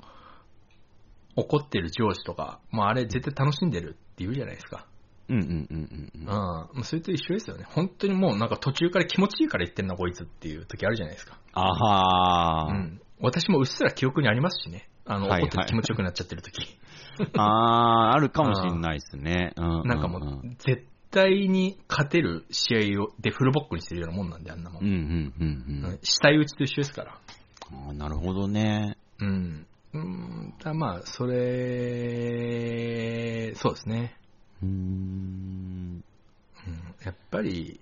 怒ってる上司とか、もうあれ絶対楽しんでるって言うじゃないですか。うん。うんうんうんうんうん。うん。もうそれと一緒ですよね。本当にもうなんか途中から気持ちいいから言ってんな、こいつっていう時あるじゃないですか。あはー。うん。私もうっすら記憶にありますしね。あの、はいはい怒ってて気持ちよくなっちゃってる時。[LAUGHS] あー、あるかもしれないですね。うんなんかもう、絶対に勝てる試合を、でフルボックにしてるようなもんなんで、あんなもん。うんうんうんうん。死体打ちと一緒ですから。あーなるほどね。うん。うん、だまあ、それ、そうですね。うーん。うん、やっぱり、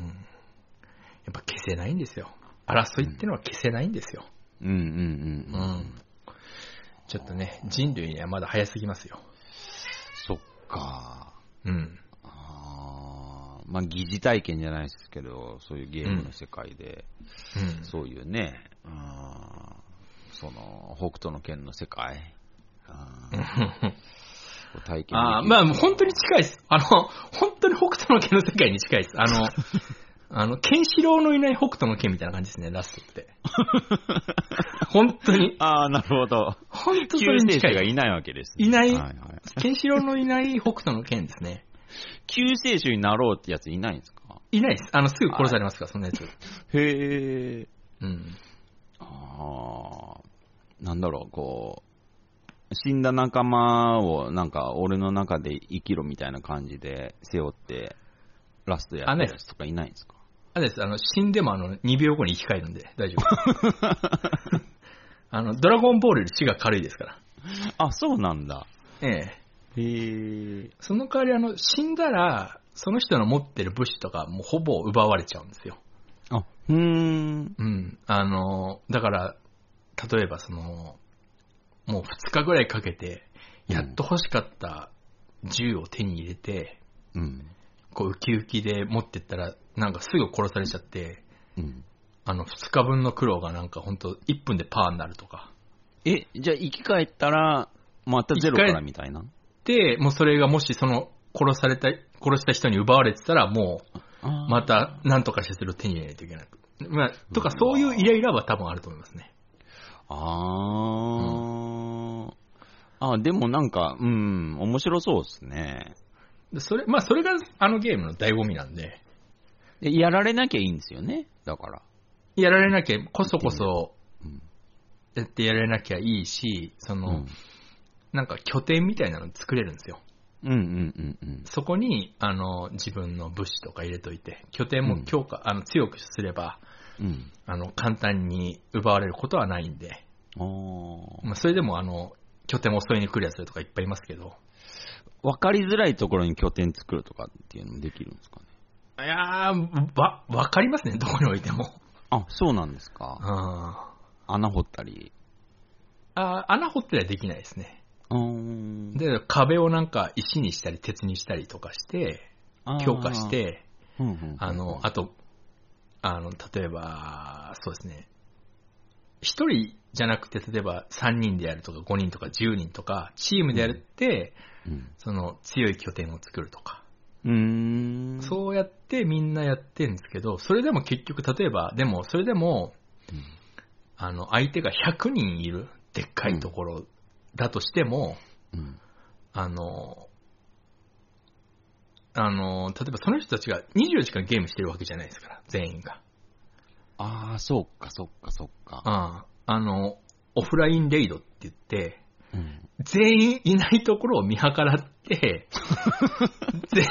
うん、っぱ消せないんですよ。争いってのは消せないんですよ。うんうんうんううん。ん。ちょっとね、人類にはまだ早すぎますよ。そっか。うん。まあ、疑似体験じゃないですけど、そういうゲームの世界で、うん。そういうね、その、北斗の剣の世界、う体験ああ、まあ、本当に近いです。あの、本当に北斗の剣の世界に近いです。あの、[LAUGHS] あの、ケンシロウのいない北斗の剣みたいな感じですね、ラストって。本当に。[LAUGHS] ああ、なるほど。本当そに近い。がいないわけですね、いないはいはい、ケンシロウのいない北斗の剣ですね。救世主になろうってやついないんですか？いないです。あの、すぐ殺されますから、そんなやつ。へえ。うん。ああ、なんだろう、こう、死んだ仲間をなんか俺の中で生きろみたいな感じで背負って、ラストやったやつとかいないんですか？あれです、あの、死んでもあの、2秒後に生き返るんで、大丈夫。[LAUGHS] あの、ドラゴンボールより死が軽いですから。あ、そうなんだ。ええ。へえ。その代わり、あの、死んだら、その人の持ってる武士とか、もうほぼ奪われちゃうんですよ。あ、うーん。うん。あの、だから、例えばその、もう2日ぐらいかけて、やっと欲しかった銃を手に入れて、うん。こう、ウキウキで持ってったら、なんかすぐ殺されちゃって、うん。あの、2日分の苦労がなんかほんと1分でパーになるとか。え、じゃあ生き返ったら、またゼロからみたいな？で、もうそれがもしその、殺された、殺した人に奪われてたら、もう、また、なんとかしてそれを手に入れないといけない。まあ、とか、そういうイライラは多分あると思いますね。ああ、あ、でもなんか、うん、面白そうですね。でそれ、まあ、それがあのゲームの醍醐味なんで、でやられなきゃいいんですよね？だから。やられなきゃ、こそこそうん、やってやられなきゃいいし、その、うん。なんか拠点みたいなの作れるんですよ。うんうんうんうん。そこに、あの、自分の物資とか入れといて、拠点も強化、あの、強くすれば、うん。あの、簡単に奪われることはないんで、ああ。まあ、それでも、あの、拠点を襲いに来るやつとかいっぱいいますけど、わかりづらいところに拠点作るとかっていうのもできるんですかね？いやー、わ、わかりますね、どこに置いても。あ、そうなんですうか。ん。穴掘ったり。あ穴掘ってりゃできないですね。で、壁をなんか石にしたり鉄にしたりとかして、強化し、て、あの、あと、あの、例えば、そうですね、一人じゃなくて、例えば3人でやるとか5人とか10人とか、チームでやるって、うん。その強い拠点を作るとか、うーん。そうやってみんなやってるんですけど、それでも結局、例えば、でも、それでも、うん。あの、相手が100人いるでっかいところだとしても、うん。あの、あの、例えばその人たちが24時間ゲームしてるわけじゃないですから、全員が。ああ、そっかそっかそっか。あああの、オフラインレイドって言って、うん。全員いないところを見計らって、[LAUGHS] ぜ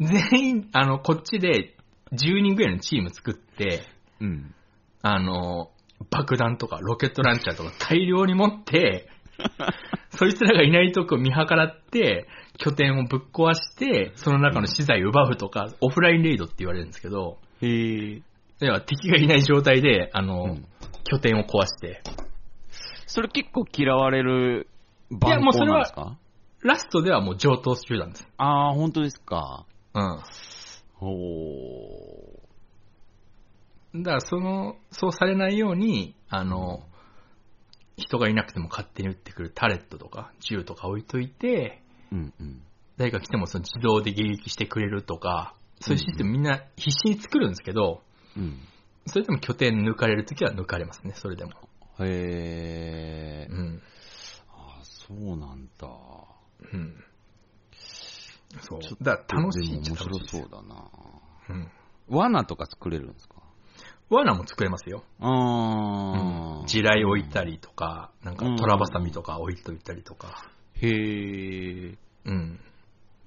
全員、あの、こっちで10人ぐらいのチーム作って、うん。あの、爆弾とかロケットランチャーとか大量に持って、[LAUGHS] そいつらがいないとこを見計らって、拠点をぶっ壊して、その中の資材を奪うとか、オフラインレイドって言われるんですけど、へえ。では敵がいない状態で、あの、うん拠点を壊して、それ結構嫌われるいや番号もうそれはなんですか？ラストではもう上等中なんです。ああ、本当ですか。うん。ほだからその、そうされないように、あの、人がいなくても勝手に撃ってくるタレットとか銃とか置いといて、う。うんうん。誰か来てもその自動で迎撃してくれるとか、そういうシステムみんな必死に作るんですけど、うん。それでも拠点抜かれるときは抜かれますね、それでも。へえ。うん。ああ、そうなんだ。うん。そうだ楽しいっちゃ楽しいですそうだな。うん。罠とか作れるんですか？罠も作れますよ。ああ。地雷置いたりとか、なんかトラバサミとか置いといたりとか。へえ。うん。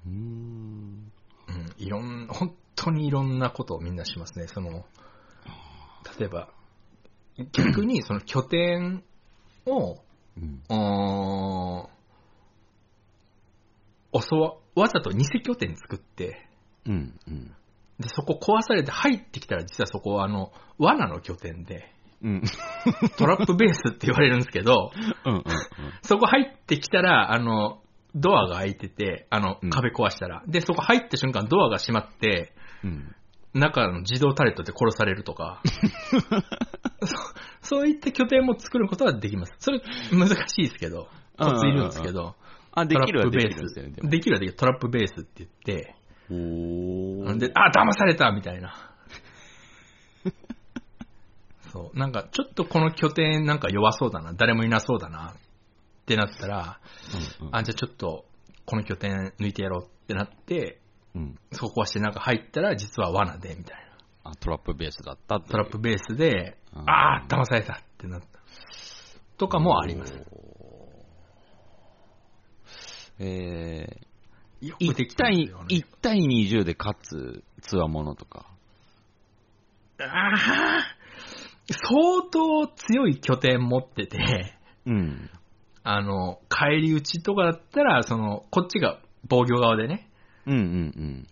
うーん。うん。いろん、本当にいろんなことをみんなしますね。その、例えば、逆にその拠点を、うん。うーん、襲わ、わざと偽拠点作って、うん。うん。で、そこ壊されて入ってきたら実はそこはあの、罠の拠点で、うん。トラップベースって言われるんですけど、[LAUGHS] うんうんそこ入ってきたら、あの、ドアが開いてて、あのうん、壁壊したら。で、そこ入った瞬間ドアが閉まって、うん。中の自動タレットで殺されるとか、[LAUGHS] そそういった拠点も作ることはできます。それ難しいですけど、コツいるんですけど、あ、できるはできるんですよね。ス。できるはできる。トラップベースって言って、おーで、あ、騙されたみたいな。[LAUGHS] そう。なんか、ちょっとこの拠点なんか弱そうだな、誰もいなそうだな、ってなったら、うんうんあ、じゃあちょっと、この拠点抜いてやろうってなって、うん。そこ壊してなんか入ったら、実は罠で、みたいな。あ、トラップベースだったトラップベースで、うんあー、騙されたってなった。とかもあります。えよー、1くできてます対よね、1対20で勝つつわものとか。あー相当強い拠点持ってて、うん。あの、帰り討ちとかだったら、その、こっちが防御側でね、うんうん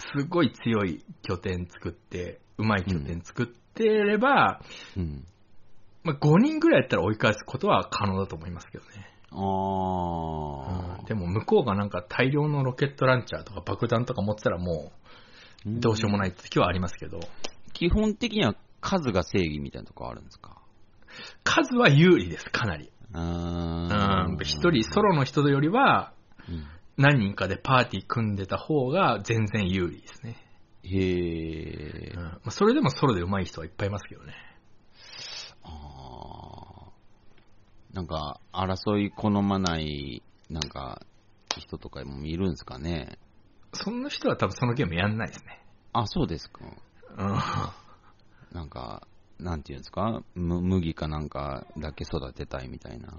すごい強い拠点作って、うまい拠点作ってれば、うん。うん。まあ、5人ぐらいやったら追い返すことは可能だと思いますけどね。あうんでも向こうがなんか大量のロケットランチャーとか爆弾とか持ってたらもーうどうしようもない時はありますけど、基本的には数が正義みたいなとこあるんですか？数は有利です、かなり。あうん一人、ソロの人よりはうん何人かでパーティー組んでた方が全然有利ですね。へえうん。まあ、それでもソロで上手い人はいっぱいいますけどね。あーなんか、争い好まない、なんか、人とかもいるんですかね？そんな人は多分そのゲームやんないですね。あ、そうですか。うん。なんか、なんていうんですか？む麦かなんかだけ育てたいみたいな。[LAUGHS]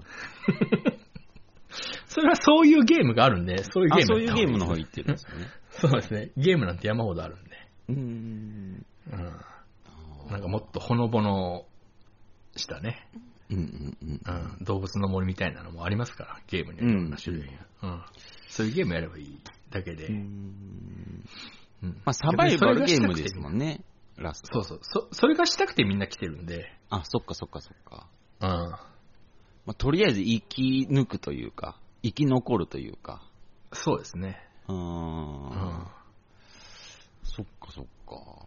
それはそういうゲームがあるんで、そういうあゲームそういうゲームの方に行ってるんですよね。[LAUGHS] そうですね。ゲームなんて山ほどあるんで。うーん。うん。なんかもっとほのぼのしたね、うんうんうん。うん、動物の森みたいなのもありますから、ゲームにはいろんな種類が。うん。そういうゲームやればいいだけで。うーんうんまあ、サバイバルゲームですんもんね、ラスト。そうそう。そ、それがしたくてみんな来てるんで。あ、そっかそっかそっか。うん。まあ、とりあえず生き抜くというか、生き残るというか。そうですね。うー。うんん。そっかそっか。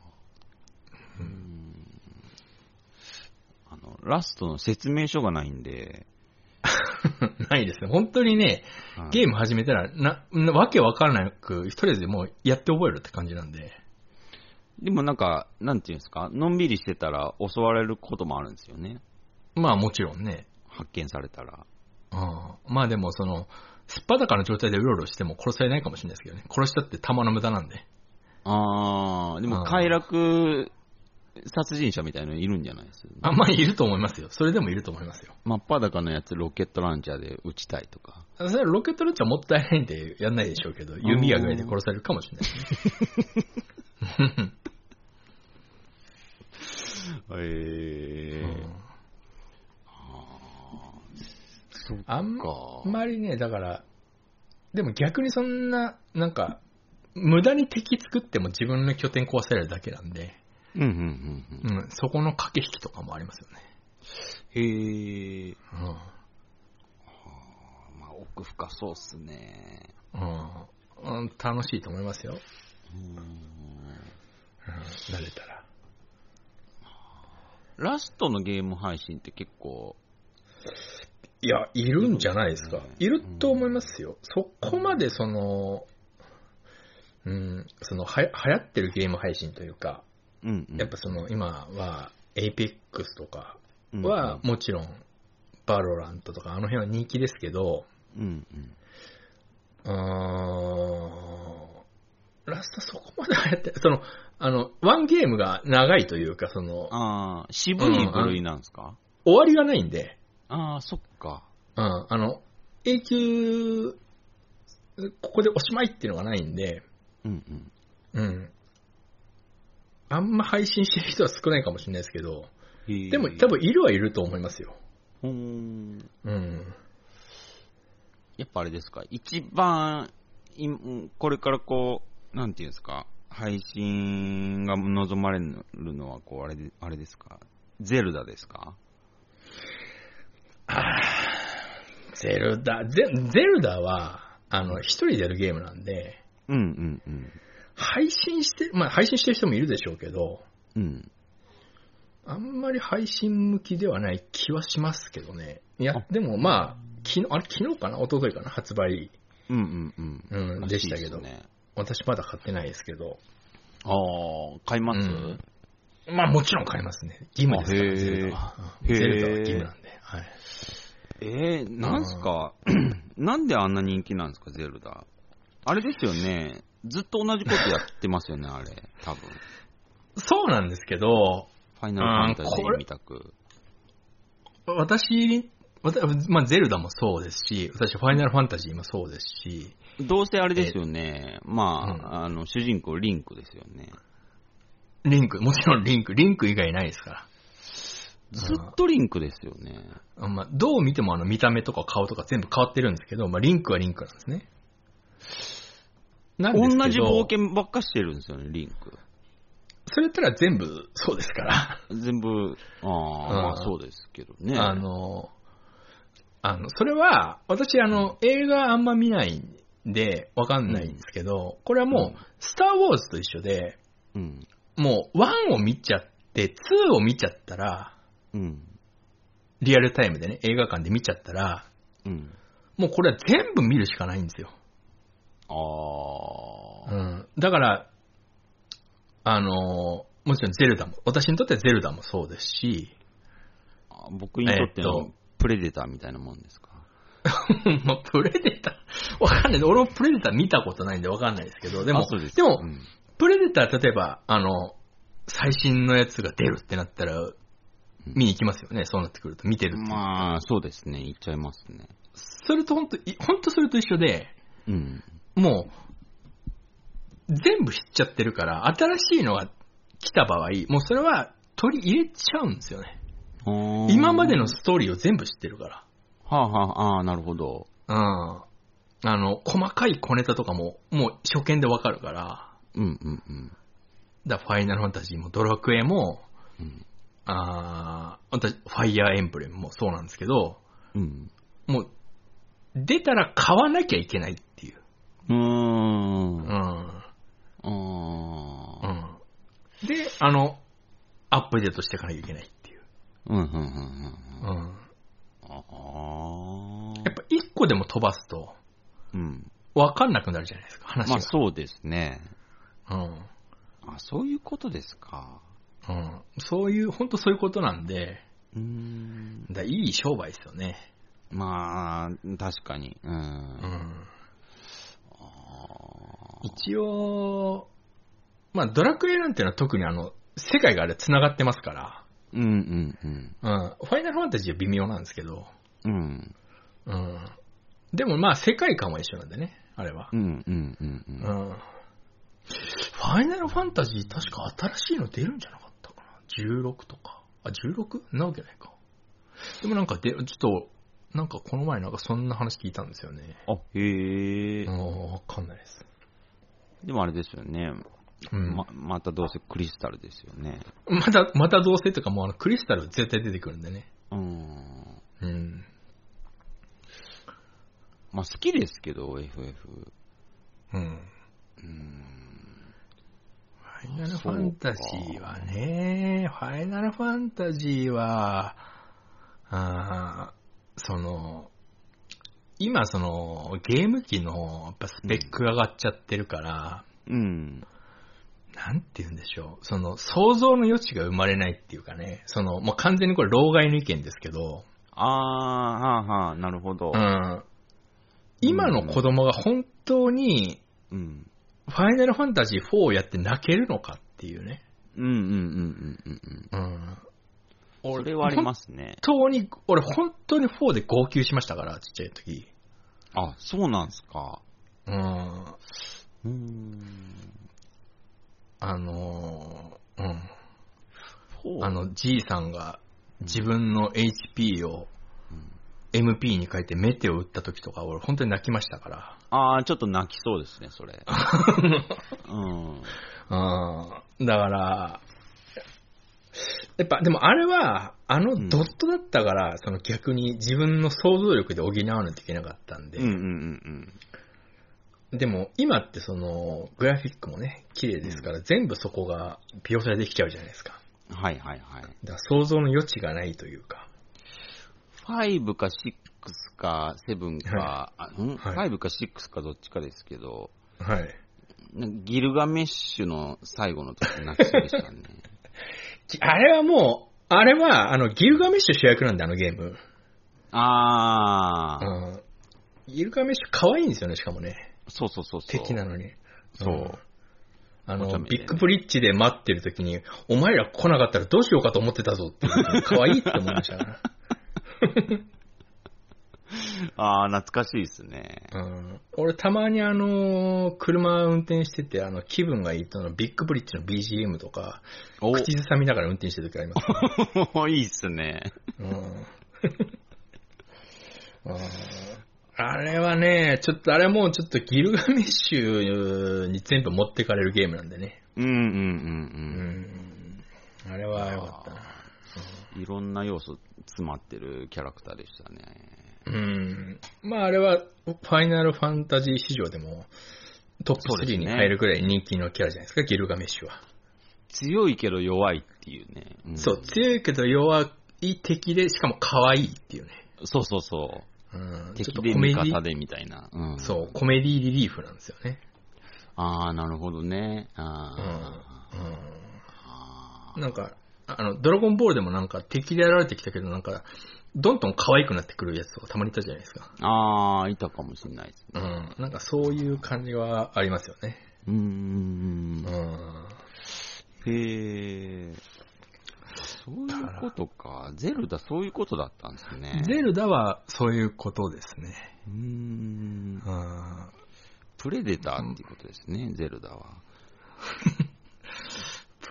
うーん。あの、ラストの説明書がないんで、[LAUGHS] ないですね。本当にね、はいゲーム始めたら、な、なわけわからなく、とりあえずもうやって覚えるって感じなんで。でもなんか、なんていうんですか、のんびりしてたら襲われることもあるんですよね。まあもちろんね。発見されたら。うん。まあでもその、すっぱだかの状態でうろうろしても殺されないかもしれないですけどね。殺したって弾の無駄なんで。あー、でも快楽殺人者みたいなのいるんじゃないですあ、まあいると思いますよ。それでもいると思いますよ。真っ裸のやつロケットランチャーで撃ちたいとか。それはロケットランチャーもったいないんでやんないでしょうけど、弓矢ぐらいで殺されるかもしれないね。へうんあんか。まりね、だから、でも逆にそんな、なんか、無駄に敵作っても自分の拠点壊されるだけなんで、うんうんうんうん。うん、そこの駆け引きとかもありますよね。へえ。うん。まあ、奥深そうっすね。うんうん、楽しいと思いますよ。うんうん、慣れたら。 Rust のゲーム配信って結構、いや、いるんじゃないですか。いると思いますよ。そこまでその、うん、そのはや流行ってるゲーム配信というか、うんうん、やっぱその今は Apex とかうんはもちろん、 Valorant とかあの辺は人気ですけど、うんうん。うーん、ラストそこまで流行って、その、あの、ワンゲームが長いというか、その、ああ、渋い部類なんですか、終わりがないんで、ああ、そっか。うん、あの、永久、ここでおしまいっていうのがないんで、うんうん。うん。あんま配信してる人は少ないかもしれないですけど、でも多分いるはいると思いますよ。うーん。うん。やっぱあれですか、一番、いこれからこう、なんていうんですか、配信が望まれるのは、こう、あれで、あれですか？ゼルダですか？ゼルダ、ゼゼルダは、あの、一人でやるゲームなんで、うんうんうん。配信して、まあ配信してる人もいるでしょうけど、うん。あんまり配信向きではない気はしますけどね。いやあ、でもまあ、昨日、あれ昨日かな？一昨日かな？発売、うんうんうん。うん、でしたけど、ね。私まだ買ってないですけど、ああ、買います、うんまあもちろん買いますね。義務ですから、ゼルダは。ゼルダは義務なんで。はい。えー、なんすか、[COUGHS] なんであんな人気なんですか、ゼルダ。あれですよね。ずっと同じことやってますよね、あれ。多分。そうなんですけど、ファイナルファンタジあーみたく。私、わたまあ、ゼルダもそうですし、私、ファイナルファンタジーもそうですし、どうせあれですよね。まあ、うんあの、主人公、リンクですよね。リンク、もちろんリンク、リンク以外ないですから。ずっとリンクですよね。あまあ、どう見てもあの見た目とか顔とか全部変わってるんですけど、まあ、リンクはリンクなんですね。なんですけど同じ冒険ばっかしてるんですよね、リンク。それ言ったら全部そうですから。全部、ああ、うんまあそうですけどね。あの、あの、それは、私あの、映画あんま見ないんで、わかんないんですけど、これはもう、うんスター・ウォーズと一緒で、うん。もう、1を見ちゃって、2を見ちゃったら、うん。リアルタイムでね、映画館で見ちゃったら、うん。もうこれは全部見るしかないんですよ。ああ。うん。だから、あの、もちろんゼルダも、私にとってはゼルダもそうですし、あ僕にとってのプレデターみたいなもんですか？[LAUGHS] まあ、プレデター、わかんない。俺もプレデター見たことないんでわかんないですけど、でも、ですでも、うんプレデター、例えば、あの、最新のやつが出るってなったら、見に行きますよね、そうなってくると。見てるってまあ、そうですね。言っちゃいますね。それと本当、い本当それと一緒で、うん。もう、全部知っちゃってるから、新しいのが来た場合、もうそれは取り入れちゃうんですよね。今までのストーリーを全部知ってるから。はあ、はあ、ああ、なるほど。うん。あの、細かい小ネタとかも、もう初見でわかるから、うんうんうん。だファイナルファンタジーもドラクエも、うんあー私、ファイヤーエンブレムもそうなんですけど、うん。もう、出たら買わなきゃいけないっう。ん。うん。あうーん。で、あの、アップデートしていかなきゃいけないっていう。うん、うん、うん、うん。うん。ああ。やっぱ一個でも飛ばすと、うん。わかんなくなるじゃないですか、話が。まあ、そうですね。うん。あ、そういうことですか。うん。そういう、本当そういうことなんで、うーん。だいい商売ですよね。まあ、確かに。う。うんん。一応、まあ、ドラクエなんていうのは特にあの、世界があれ繋がってますから、うん、うん、うん。うん。ファイナルファンタジーは微妙なんですけど、うん。うん。でもまあ、世界観は一緒なんでね、あれはう。ん、うん、うん。ううんん。ファイナルファンタジー確か新しいの出るんじゃなかったかな ?16 とか。あ、16? なわけないか。でもなんかで、ちょっと、なんかこの前なんかそんな話聞いたんですよね。あ、へえう。ん、わかんないです。でもあれですよね。うん。ま、またどうせクリスタルですよね。また、またどうせとかもうあのクリスタル絶対出てくるんでね。うん。うん。まあ好きですけど、FF。うん。うん。ファイナルファンタジーはね、ファイナルファンタジーは、あーその、今その、ゲーム機のやっぱスペックが上がっちゃってるから、うん。なんて言うんでしょう。その、想像の余地が生まれないっていうかね、その、もう完全にこれ、老害の意見ですけど、あー、はあはあ、なるほどう。ん。今の子供が本当に、うん。ファイナルファンタジー4をやって泣けるのかっていうね。うんうんうんうんうんうん。うん。それはありますね。本当に、俺本当に4で号泣しましたから、ちっちゃい時。あ、そうなんすか。うん。うーん。あのー、うん。あの、じいさんが自分の HP を MP に変えてメテを打った時とか、俺本当に泣きましたから。あー、ちょっと泣きそうですね、それ。[LAUGHS] うん。うん。だから、やっぱ、でもあれは、あのドットだったから、その逆に自分の想像力で補わないといけなかったんで、うんうんうんでも今ってその、グラフィックもね、綺麗ですから、全部そこが描写できちゃうじゃないですか。うん。はいはいはい。だから想像の余地がないというか。5か6か7か、はあん？はい5か6かどっちかですけど、はい。ギルガメッシュの最後の時泣きそうでしたね。きあれはもう、あれは、あの、ギルガメッシュ主役なんで、あのゲーム。あー、うん。ギルガメッシュ可愛いんですよね、しかもね。そうそうそうそう。敵なのに。そううんあの、ビッグブリッジで待ってる時に、お前ら来なかったらどうしようかと思ってたぞって可愛いって思いましたから。[LAUGHS] [LAUGHS] あー、懐かしいですね。うん、俺たまにあの、車運転してて、あの、気分がいいとのビッグブリッジの BGM とか、お口ずさみながら運転してる時あります、[LAUGHS] いいっすね。うん [LAUGHS] うんあれはね、ちょっとあれもうちょっとギルガメッシュに全部持ってかれるゲームなんでね。うんうんうんううん。ん。あれはよかったな。いろんな要素詰まってるキャラクターでしたね。うん。まああれは、ファイナルファンタジー史上でもトップ3そうですねに入るくらい人気のキャラじゃないですか、ギルガメッシュは。強いけど弱いっていうね。んそう、強いけど弱い敵で、しかも可愛いっていうね。そうそうそう。うん。ちょ敵っとで味方でみたいな。うん、そう、コメディリリーフなんですよね。ああ、なるほどね。うん。あうん。なんか、あの、ドラゴンボールでもなんか敵でやられてきたけど、なんか、どんどん可愛くなってくるやつとかたまにいたじゃないですか。ーあー、いたかもしれないですね。うん。なんかそういう感じはありますよね。うーん。うん。へえ。そういうことか。ゼルダそういうことだったんですね。ゼルダはそういうことですね。うーんう。ん。プレデターっていうことですね、ゼルダは。[LAUGHS]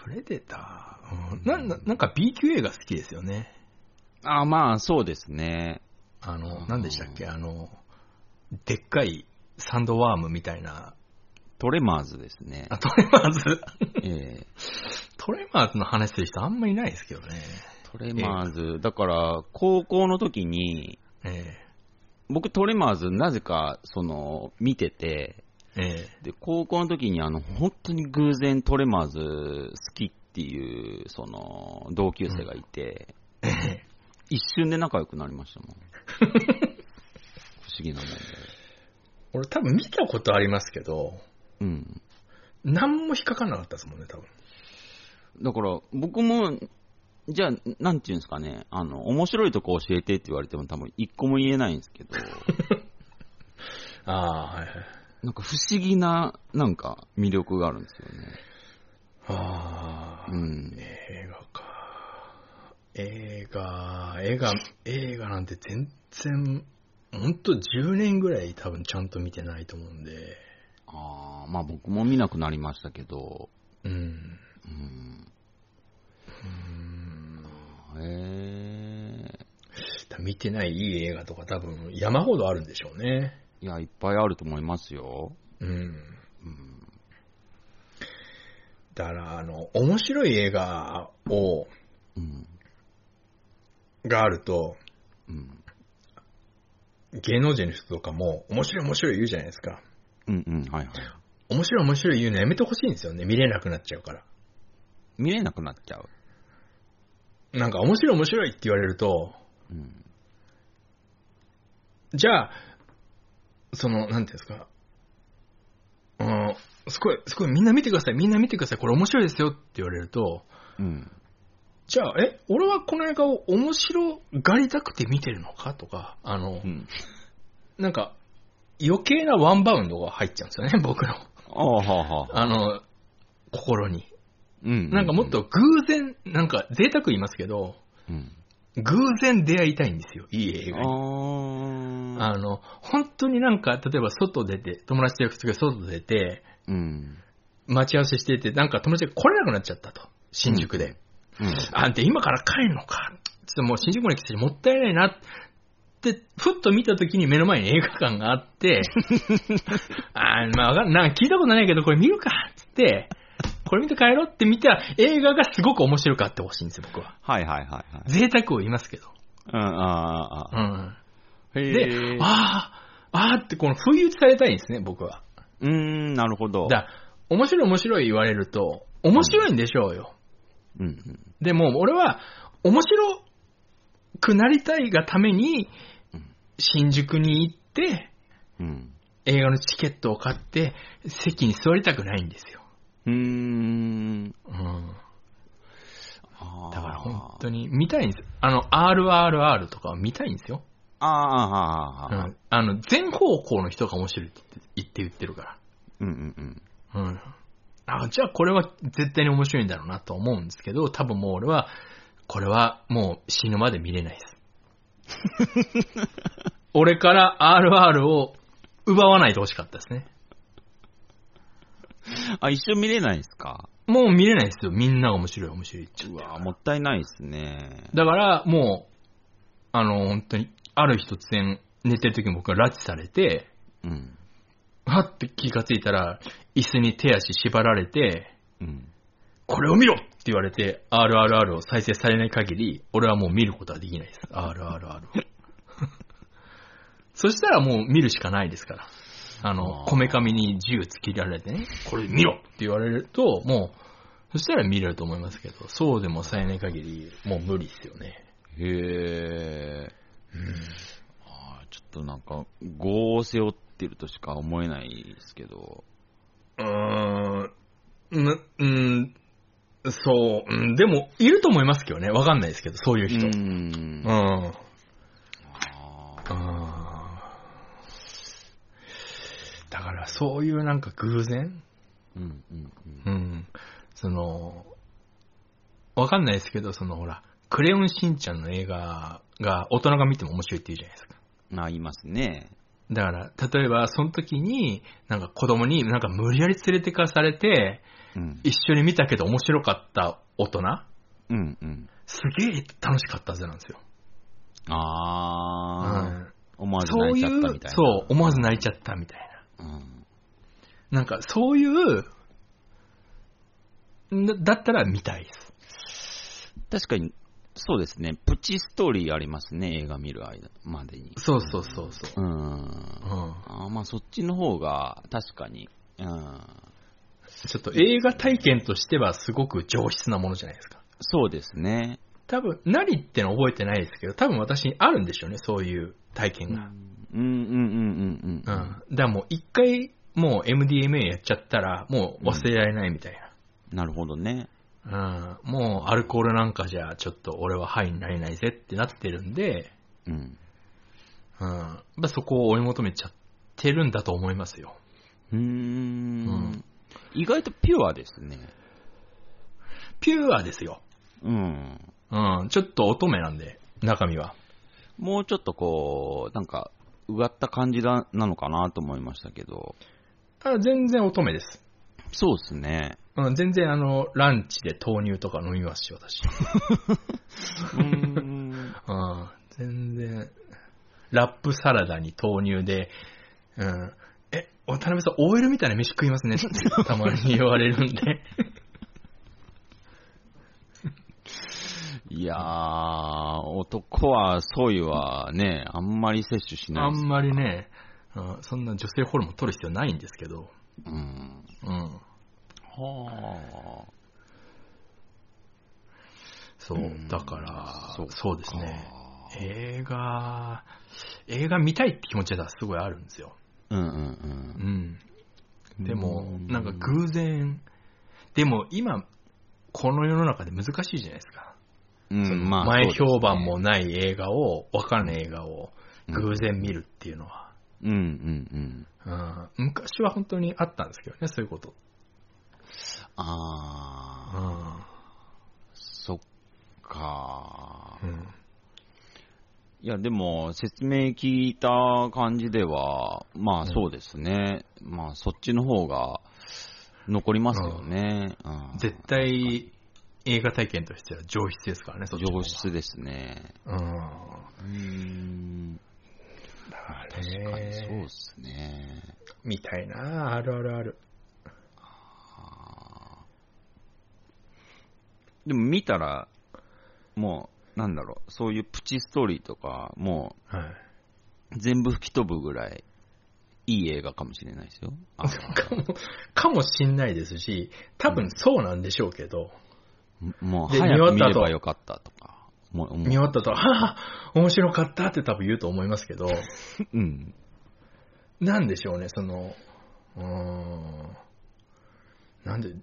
プレデター、うん、なななんか B 級映画好きですよね。あーまあ、そうですね。あの、うん何でしたっけ？あの、でっかいサンドワームみたいな。トレマーズですねあ、。トレマーズ？[LAUGHS] ええトレマーズの話する人あんまりいないですけどね。トレマーズ、だから、高校の時に、え僕トレマーズなぜか、その、見てて、ええで、高校の時にあの、本当に偶然トレマーズ好きっていう、その、同級生がいて、ええ一瞬で仲良くなりましたもん。[LAUGHS] 不思議なもんで。俺多分見たことありますけど、うん。何も引っかかんなかったですもんね、多分。だから、僕も、じゃあ、なんていうんですかね、あの、面白いとこ教えてって言われても多分一個も言えないんですけど、[LAUGHS] ああ、はいはい。なんか不思議な、なんか魅力があるんですよね。ああ、うん。映画か。映画、映画、映画なんて全然、ほんと10年ぐらい多分ちゃんと見てないと思うんで、ああ、まあ僕も見なくなりましたけど、うん。うん。うんへえ。見てないいい映画とか多分山ほどあるんでしょうね。いや、いっぱいあると思いますよ。うん。うん。だから、あの、面白い映画を、うん。があると、うん。芸能人の人とかも、面白い面白い言うじゃないですか。うんうん、はいはい。面白い面白い言うのやめてほしいんですよね。見れなくなっちゃうから。見れなくなっちゃう。なんか面白い面白いって言われると、うん。じゃあ、その、なんていうんですか、うん、すごい、すごい、みんな見てください、みんな見てください、これ面白いですよって言われると、うん。じゃあ、え、俺はこの映画を面白がりたくて見てるのかとか、あの、うん。なんか、余計なワンバウンドが入っちゃうんですよね、[LAUGHS] 僕の。ああ、はあ、はあ。あの、心に。うん。なんかもっと、偶然、なんか贅沢言いますけど、うん。偶然出会いたいんですよ、いい映画あに。あ。あの、本当になんか、例えば外出て、友達と約束で外出て、うん。待ち合わせしてて、なんか友達が来れなくなっちゃったと。新宿で。うん。あんた今から帰るのか。ちょっともう新宿まで来てもったいないなって、ふっと見た時に目の前に映画館があって、[LAUGHS] あーまあわかんなんか聞いたことないけどこれ見るかっつって、これ見て帰ろうって見た映画がすごく面白かってほしいんですよ、僕は。はいはいはいはい。贅沢を言いますけど。うん、ああ、あうん。でえ、。ああ、ああってこの不意打ちされたいんですね、僕は。うーん、なるほど。だ面白い面白い言われると、面白いんでしょうよ。うんうん。でも、俺は、面白くなりたいがためにうん、新宿に行って、うん。映画のチケットを買って、席に座りたくないんですよ。うーん。うん。だから本当に見たいんですよ。あの、RRR とかは見たいんですよ。ああ、ああ、ああうん。あの、全方向の人が面白いって言って言ってるかうんうんうん。ら。うん。あ、じゃあこれは絶対に面白いんだろうなと思うんですけど、多分もう俺は、これはもう死ぬまで見れないです。[LAUGHS] 俺から RR を奪わないでほしかったですね。[LAUGHS] あ、一緒見れないんですか？もう見れないですよ。みんなが面白い面白いってうわもったいないですね。だから、もう、あの、本当に、ある日突然、寝てる時に僕が拉致されて、うん。はって気がついたら、椅子に手足縛られて、うん。これを見ろって言われて、RRR を再生されない限り、俺はもう見ることはできないです。RRR を。[LAUGHS] そしたらもう見るしかないですから。あの、こめかみに銃突きられてね、これ見ろって言われると、もう、そしたら見れると思いますけど、そうでもされない限り、もう無理ですよね。へえ。あーちょっとなんか、業を背負ってるとしか思えないですけど。うーん、うーん、そう、うん、でも、いると思いますけどね。わかんないですけど、そういう人。ううん。ん。ああーだから、そういうなんか偶然？ーうんうんうん。うん。その、わかんないですけど、そのほら、クレヨンしんちゃんの映画が大人が見ても面白いって言うじゃないですか。あ、いますね。だから、例えば、その時に、なんか子供になんか無理やり連れてかされて、うん。一緒に見たけど面白かった大人？うんうん。すげえ楽しかったはずなんですよ。ああ、うん思わず泣いちゃったみうたい、な。そう、思わず泣いちゃったみたいな。うん。なんか、そういう、だだったら見たいです。確かに、そうですね。プチストーリーありますね、映画見る間までに。そうそうそうそう。うん。うん。あーまあ、そっちの方が、確かに。うん。ちょっと映画体験としてはすごく上質なものじゃないですか。そうですね。多分、何っての覚えてないですけど、多分私にあるんでしょうね、そういう体験が。うんうんうんうんうん。うん。だからもう一回、もう MDMA やっちゃったら、もう忘れられないみたいなるほどね。な。うん。もうアルコールなんかじゃ、ちょっと俺はハイになれないぜってなってるんで、うん。うん。まあそこを追い求めちゃってるんだと思いますよ。うーん。意外とピュアですね。ピュアですよ。うん。うん。ちょっと乙女なんで、中身は。もうちょっとこう、なんか、うがった感じだなのかなと思いましたけど。あ全然乙女です。そうですね。うん、全然あの、ランチで豆乳とか飲みますし、私。うーん。うん、全然。ラップサラダに豆乳で、うん。え、お田辺さん、OL みたいな飯食いますねってたまに言われるんで。いやー、男は、そういうはね、あんまり摂取しない。あんまりね、うん、そんな女性ホルモン取る必要ないんですけど、うん。うん。はそうう、んだから、そそううですね。映画、映画見たいって気持ちがすごいあるんですよ。うんうんうん。でもう、んなんか偶然、でも今、この世の中で難しいじゃないですか。うん。まあ、前評判もない映画を、わからない映画を偶然見るっていうのは、うんうんうん。うん昔は本当にあったんですけどね、そういうこと。あー、そっかう。んいや、でも、説明聞いた感じでは、まあそうですね。まあそっちの方が残りますよね。うん絶対、映画体験としては上質ですからね、そっち上質ですね。うん。うん。だから確かにそうねで、すね。みたいな、あるあるある。あでも見たら、もう、なんだろう、そういうプチストーリーとか、もはい。う、全部吹き飛ぶぐらい、いい映画かもしれないですよ。あ [LAUGHS] かも、かもしんないですし、多分そうなんでしょうけど、のもう、で早く見見終わった後ればよかったとか、もう、見終わったと、はぁ、面白かったって多分言うと思いますけど、[LAUGHS] うん。なんでしょうね、その、うーん、なんで、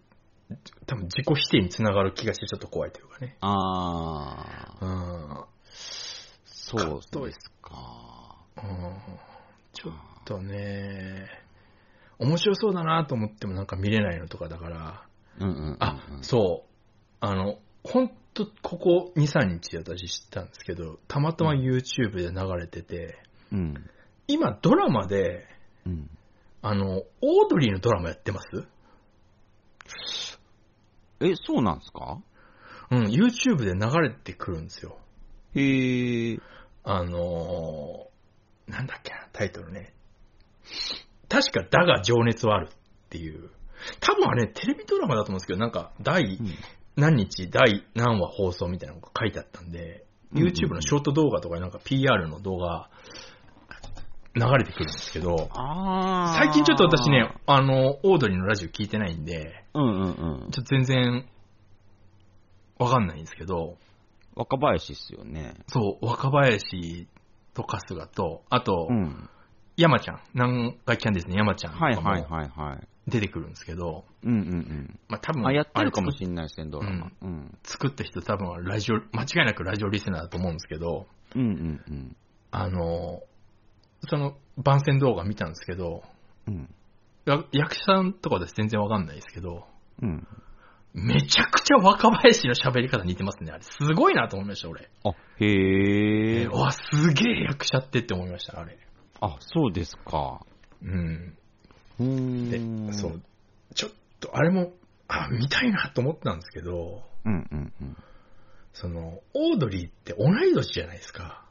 多分自己否定につながる気がしてちょっと怖いというかね。あー、うん。そうですか。うんちょっとね、面白そうだなと思ってもなんか見れないのとかだから、うんうんうんうん。あ、そう。あの、ほんと、ここ2、3日私知ったんですけど、たまたま YouTube で流れてて、うん。今ドラマで、うん。あの、オードリーのドラマやってます？え、そうなんですか？うん、YouTube で流れてくるんですよ。へえ。あのー、なんだっけな、タイトルね。確か、だが情熱はあるっていう。多分あれ、テレビドラマだと思うんですけど、なんか、第うん何日、第何話放送みたいなのが書いてあったんで、YouTube のショート動画とかになんか PR の動画流れてくるんですけど。最近ちょっと私ね、、あの、オードリーのラジオ聞いてないんで、うんうんうん。ちょっと全然わかんないんですけど、若林っすよね。そう、若林と春日と、あと、うん。山ちゃん、南海キャンディーズの山ちゃんとかはいはいもはいはい。出てくるんですけど、うんうんうん。まあ多分、あ、やってるかもしれんないですね、ドラマ。うん。作った人多分ラジオ、間違いなくラジオリスナーだと思うんですけど、うんうんうん。あの、その番宣動画見たんですけど、うん。や役者さんとか私全然わかんないですけど、うん。めちゃくちゃ若林の喋り方似てますね、あれ。すごいなと思いました、俺。あ、へえ。うわ、すげえ役者ってって思いました、あれ。あ、そうですか。うん。うーん。で、そう。ちょっと、あれも、あ、見たいなと思ったんですけど、うんうんうん。その、オードリーって同い年じゃないですか。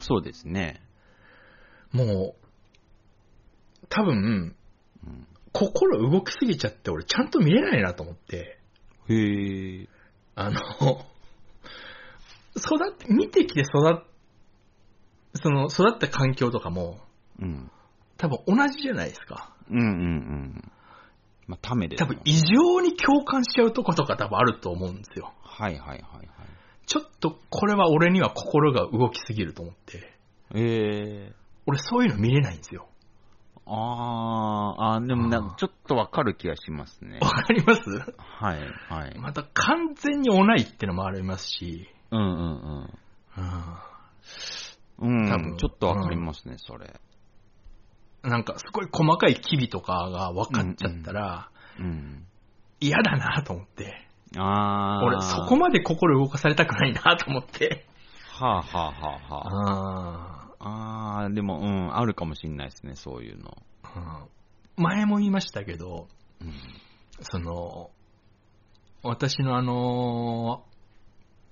そうですね。もう、多分、うん、心動きすぎちゃって俺ちゃんと見れないなと思って、へえ。あの、育って、見てきて育っ、その、育った環境とかも、うん。多分同じじゃないですか。うんうんうん。まあ、ためですもん多分異常に共感しちゃうとことか多分あると思うんですよ。はいはいはいはい。ちょっとこれは俺には心が動きすぎると思って、ええ俺そういうの見れないんですよ。あー、あーでもなんかちょっとわかる気がしますね。わかります？はいはい。また完全に同いってのもありますし、うんうんうんうん。うん、多分ちょっとわかりますね、それ。なんかすごい細かい機微とかが分かっちゃったらうん。嫌だなと思って。あー。俺そこまで心動かされたくないなと思って。はあはあはあはああ。あー、でも、うん、あるかもしんないですね、そういうの。ーうん前も言いましたけど、うん。その、私のあの、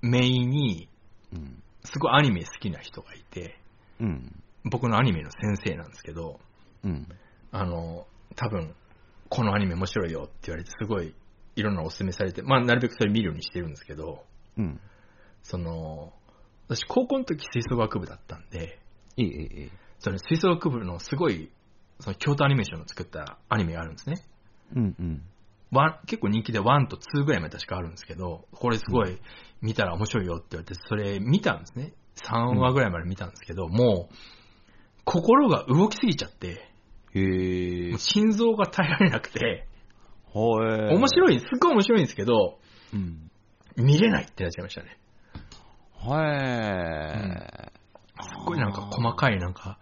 メインに、うん。すごいアニメ好きな人がいて、うん。僕のアニメの先生なんですけど、うん。あの、多分、このアニメ面白いよって言われて、すごいいろんなおすすめされて、まあ、なるべくそれ見るようにしてるんですけど、うん。その、私、高校の時吹奏楽部だったんで、えええええその吹奏楽部のすごい、その京都アニメーションの作ったアニメがあるんですね。え。うんうん。結構人気で1と2ぐらいまで確かあるんですけど、これすごい見たら面白いよって言われて、それ見たんですね。3話ぐらいまで見たんですけど、もう、心が動きすぎちゃって、へえ。心臓が耐えられなくて、ほえ。い。面白い、すっごい面白いんですけど、うん。見れないってなっちゃいましたね。へえ。すっごいなんか細かいなんか、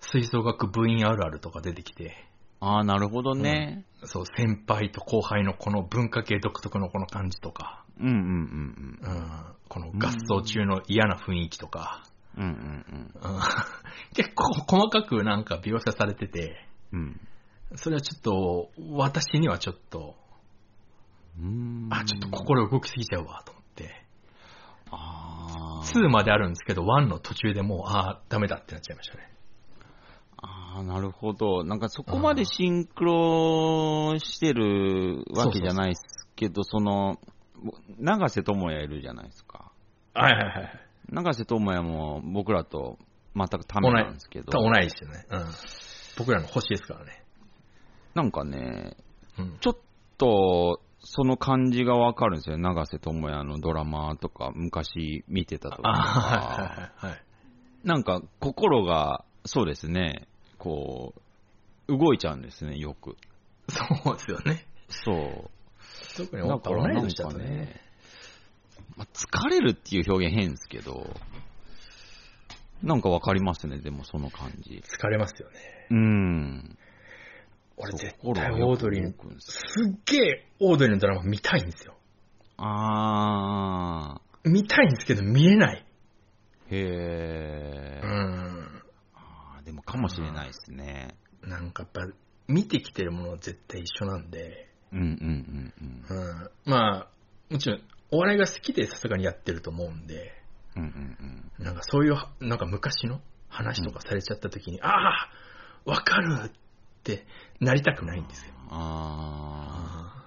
吹奏楽部員あるあるとか出てきて、ああ、なるほどね。そう、先輩と後輩のこの文化系独特のこの感じとか、うんうんうんうん、この合奏中の嫌な雰囲気とか、うん。うんうんうん [LAUGHS] 結構細かくなんか描写されてて、うん。それはちょっと、私にはちょっと、うん。あ、ちょっと心動きすぎちゃうわと思って、ああ。2まであるんですけど、1の途中でもう、あダメだってなっちゃいましたね。ああ、なるほど。なんかそこまでシンクロしてるわけじゃないですけど、その、長瀬智也いるじゃないですか。はいはいはい。長瀬智也も僕らと全くためなんですけど、同いですよね。うん。僕らの星ですからね。なんかね、うん。ちょっと、その感じがわかるんですよ。長瀬智也のドラマとか、昔見てたとあ、か。はいはい。なんか、心が、そうですね、こう、動いちゃうんですね、よく。そうですよね。そう。特に同い年だかねとね。、まあ、疲れるっていう表現変ですけど、なんかわかりますね、でもその感じ。疲れますよね。うん。俺絶心対オードリーの、すすっげえオードリーのドラマ見たいんですよ。あ見たいんですけど見れない。ー、へー。うん。あーでもかもしれないですね。なんかやっぱ、見てきてるものは絶対一緒なんで、うんうんうんうん。うん。まあ、もちろん、お笑いが好きでさすがにやってると思うんで、うんうんうん。なんかそういう、なんか昔の話とかされちゃった時に、ああわかるってなりたくないんですよ。ああ、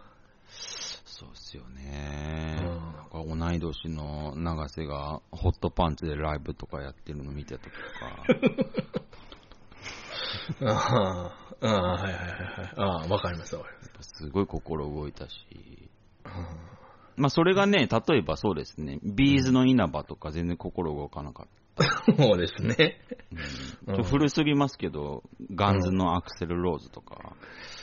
そうっすよね。うんなんか同い年の永瀬がホットパンツでライブとかやってるの見たとか。[LAUGHS] ああ、ああ、はいはいはいはい。ああ、わかりますわかります。すごい心動いたし。うんまあそれがね、例えばそうですね、ビーズの稲葉とか全然心動かなかった。そうですね。うん古すぎますけど、ガンズのアクセルローズとか、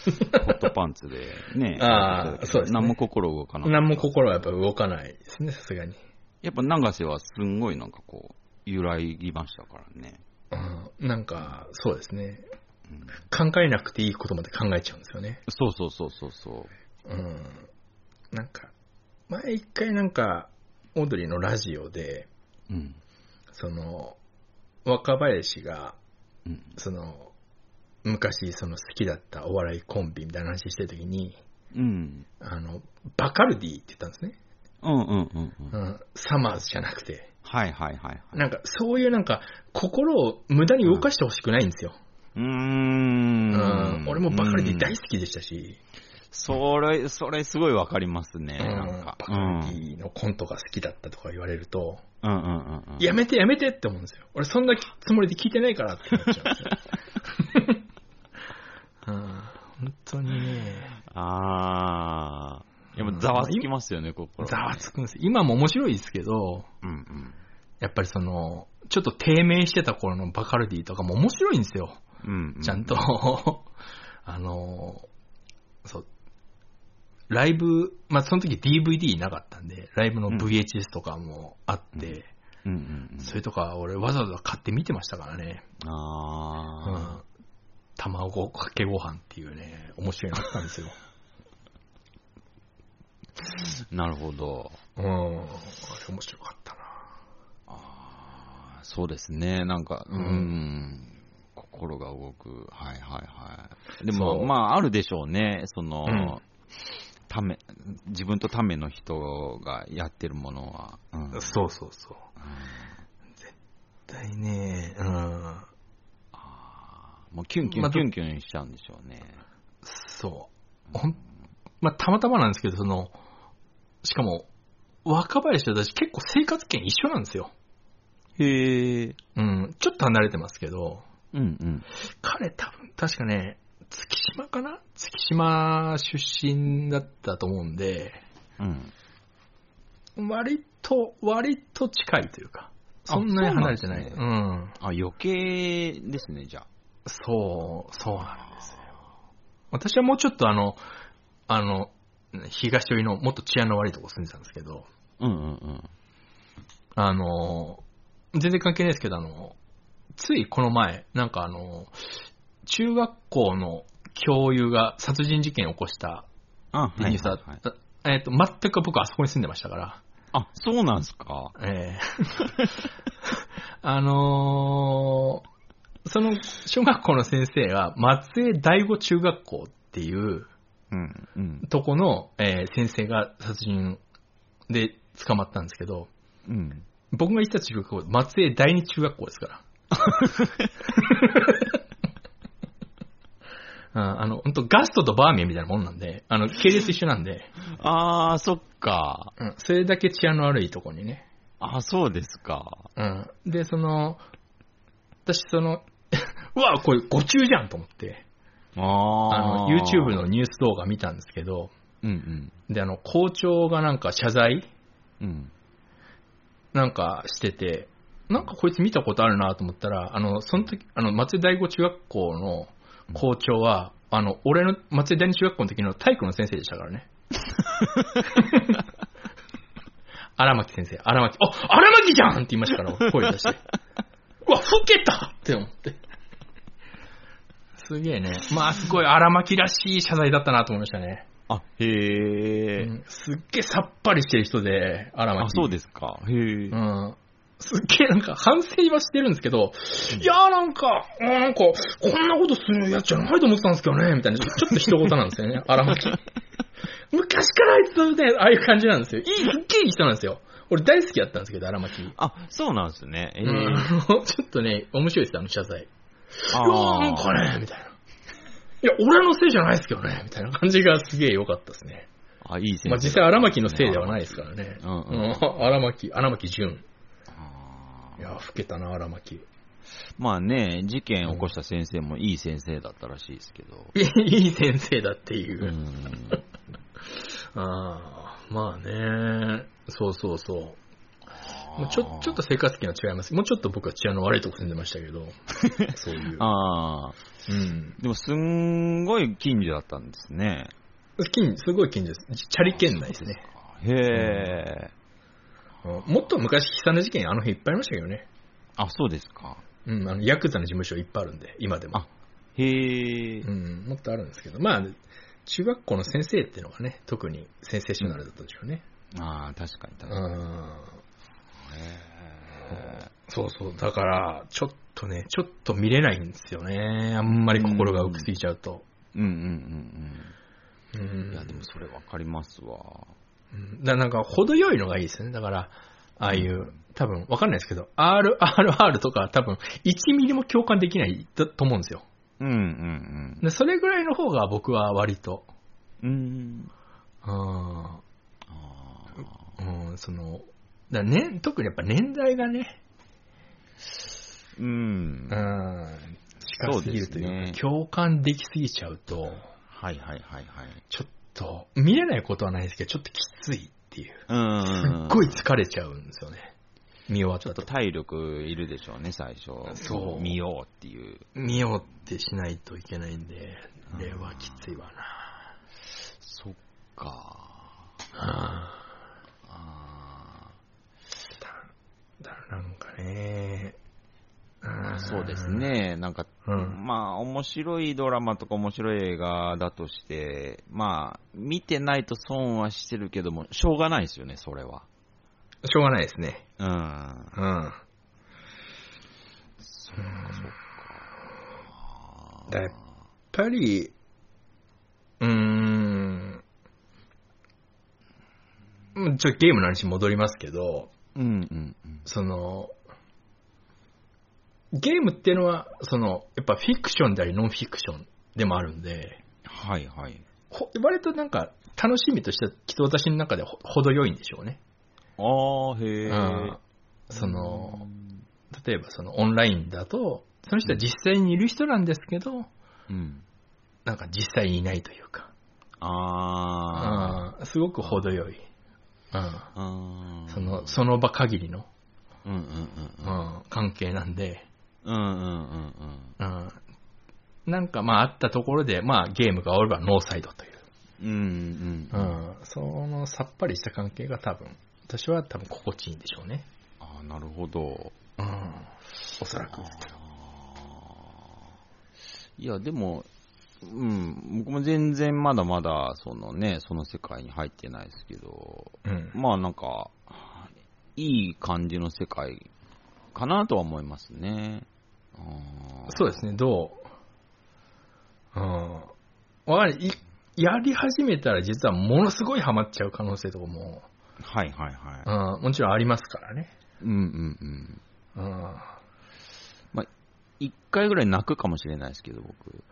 ホットパンツでね、あーやってたけどそうですね何も心動かなかった。何も心はやっぱ動かないですね、さすがに。やっぱ永瀬はすんごいなんかこう、揺らぎましたからね。うん、なんか、そうですね。うん考えなくていいことまで考えちゃうんですよね。そうそうそうそうそう。うん。なんか、前一回なんか、オードリーのラジオで、うん。その、若林が、うん。その、昔その好きだったお笑いコンビみたいな話してるときに、うん。あの、バカルディって言ったんですね。うんうんうんうん。うん、サマーズじゃなくて。はいはいはいはい。なんか、そういうなんか、心を無駄に動かしてほしくないんですよ。うーん。うん。俺もバカルディ大うん好きでしたし、それ、それすごいわかりますね。うんなんか。バカルディのコントが好きだったとか言われると、うんうんうんうん。やめてやめてって思うんですよ。俺そんなつもりで聞いてないからって思っちゃうんですよ。[LAUGHS] うん、本当にね、あー。やっぱざわつきますよね、心、ざわつくんですよ。今も面白いですけど、うんうん。やっぱりその、ちょっと低迷してた頃のバカルディとかも面白いんですよ。うんうん。ちゃんと、[LAUGHS] あの、そう、ライブ、まあその時 DVD なかったんで、ライブの VHS とかもあって、うんうんうん。それとか俺わざわざ買って見てましたからね。うあん。卵かけご飯っていうね、面白いのあったんですよ。ー。[LAUGHS] なるほど。うん。あれ面白かったな。あーそうですね。なんか、ううんん。心が動く。はいはいはい。でそも、うまあ、あるでしょうね。その、うんため、自分とための人がやってるものは。うん。そうそうそう。絶対ね、うん。あーもうキュンキュまあンキュンキュンしちゃうんでしょうね。そう。ほん、まあ、たまたまなんですけど、その、しかも、若林と私結構生活圏一緒なんですよ。へえ。うん。ちょっと離れてますけど、うんうん。彼多分、確かね、月島かな？月島出身だったと思うんで、うん。割と、割と近いというか、そんなに離れてない。そううん。あ、余計ですね、じゃあ。そう、そうなんですよ。私はもうちょっとあの、あの、東寄りのもっと治安の悪いとこ住んでたんですけど、うんうんうん。あの、全然関係ないですけど、あの、ついこの前、なんかあの、中学校の教諭が殺人事件を起こしたあ、ニュースだはいはいはいえっ、と、全く僕あそこに住んでましたから、あ、そうなんすか？ええ [LAUGHS] あのーその小学校の先生が松江第五中学校っていううん、うん。とこの、えー先生が殺人で捕まったんですけど、うん。僕が行った中学校、松江第二中学校ですから。[LAUGHS] うん、あの、本当ガストとバーミヤンみたいなもんなんで、あの、系列一緒なんで、[LAUGHS] あー、そっか。うん、それだけ治安の悪いとこにね。あ、そうですか。うん。で、その、私その、[LAUGHS] うわ、これ誤中じゃんと思って、ああの、ー。YouTube のニュース動画見たんですけど、うんで、あの、校長がなんか謝罪うん。うん。なんかしてて、なんかこいつ見たことあるなと思ったら、あの、その時、あの、松江第五中学校の校長は、あの、俺の松江第二中学校の時の体育の先生でしたからね。[LAUGHS] 荒牧先生、荒牧、あ、荒牧じゃんって言いましたから、声出して。うわ、老けたって思って。すげえね。まあ、すごい荒牧らしい謝罪だったなと思いましたね。あ、へえ、うんすっげえさっぱりしてる人で、荒牧。あ、そうですか。へえ、うん。すっげえなんか反省はしてるんですけど、いやーなんか、あーなんか、こんなことするやつじゃないと思ってたんですけどね、みたいな、ちょっと一言なんですよね、[LAUGHS] 荒牧。昔からあいつね、ああいう感じなんですよ。いい、すっげえいい人なんですよ。俺大好きだったんですけど、荒牧。あ、そうなんですね。ええうんちょっとね、面白いです、あの謝罪。いやーなんかね、みたいな。いや、俺のせいじゃないですけどね、みたいな感じがすげえ良かったですね。あ、いい先生。まあ実際荒牧のせいではないですからね。うんうんうん荒牧、荒牧淳。いや、老けたな、荒牧。まあね、事件起こした先生もいい先生だったらしいですけど。いいいい先生だっていうう。ん。[LAUGHS] ああ、まあね。そうそうそう。もうちょちょっと生活圏は違います。もうちょっと僕は治安の悪いとこ住んでましたけど。[LAUGHS] そういう。ああ。うん。でも、すんごい近所だったんですね。近すごい近所です。チャリ圏内ですね。へえ。うんもっと昔悲惨な事件あの辺いっぱいありましたけどね。あ、そうですか。うん、あの、ヤクザの事務所いっぱいあるんで、今でも。あへえう。ん、もっとあるんですけど。まあ、中学校の先生っていうのがね、特にセンセーショナルだったでしょうね。ああ、確かに確うかに。ん。へそうそう。だから、ちょっとね、ちょっと見れないんですよね。あんまり心が浮きすぎちゃうと。ーうんうんうんうんうん。いや、でもそれわかりますわ。うんだなんか、程よいのがいいですね。だから、ああいう、多分、わかんないですけど、RRR とか多分、1ミリも共感できないとと思うんですよ。うんうんでそれぐらいの方が僕は割と、うん。うん。うん、あうん、その、だね、特にやっぱ年代がね、ーうん。うん、近すぎるというか、そうですね共感できすぎちゃうと、はいはいはいはい。ちょっと、見れないことはないですけど、ちょっときついっていう。うん。すっごい疲れちゃうんですよね。見終わったと。ちょっと体力いるでしょうね、最初。そう見ようっていう。見ようってしないといけないんで、あれはきついわな。そっか。ああだからなんかね、ーそうです。ね。なんか、うんまあ、面白いドラマとか面白い映画だとして、まあ、見てないと損はしてるけども、しょうがないですよね、それは。しょうがないですね。うん。うん。そっか、そっか。だやっぱり、うーん、うんちょっとゲームの話に戻りますけど、うんうんうん。その、ゲームっていうのは、その、やっぱフィクションでありノンフィクションでもあるんで、はいはい。ほ割となんか楽しみとしては、きっと私の中でほ程よいんでしょうね。ああ、へえ。うん。その、例えばそのオンラインだと、その人は実際にいる人なんですけど、うん。なんか実際にいないというか、あうん。すごく程よい、うん。そのその場限りの、うんうんううん。ん。関係なんで、うん。うんうんうんうんなんかまああったところで、まあゲームが終わればノーサイドという、うん。うんうん。うん、そのさっぱりした関係が多分、私は多分心地いいんでしょうね。ああ、なるほど。うん、おそらく。いや、でも、うん、僕も全然まだまだ、そのね、その世界に入ってないですけど、うんまあなんか、いい感じの世界かなとは思いますね。そうですね、どう、うん、わかるいやり始めたら実はものすごいハマっちゃう可能性とかも、はいはいはい。うん、もちろんありますからね。うんうんうん。うん、一回ぐらい泣くかもしれないですけど、僕。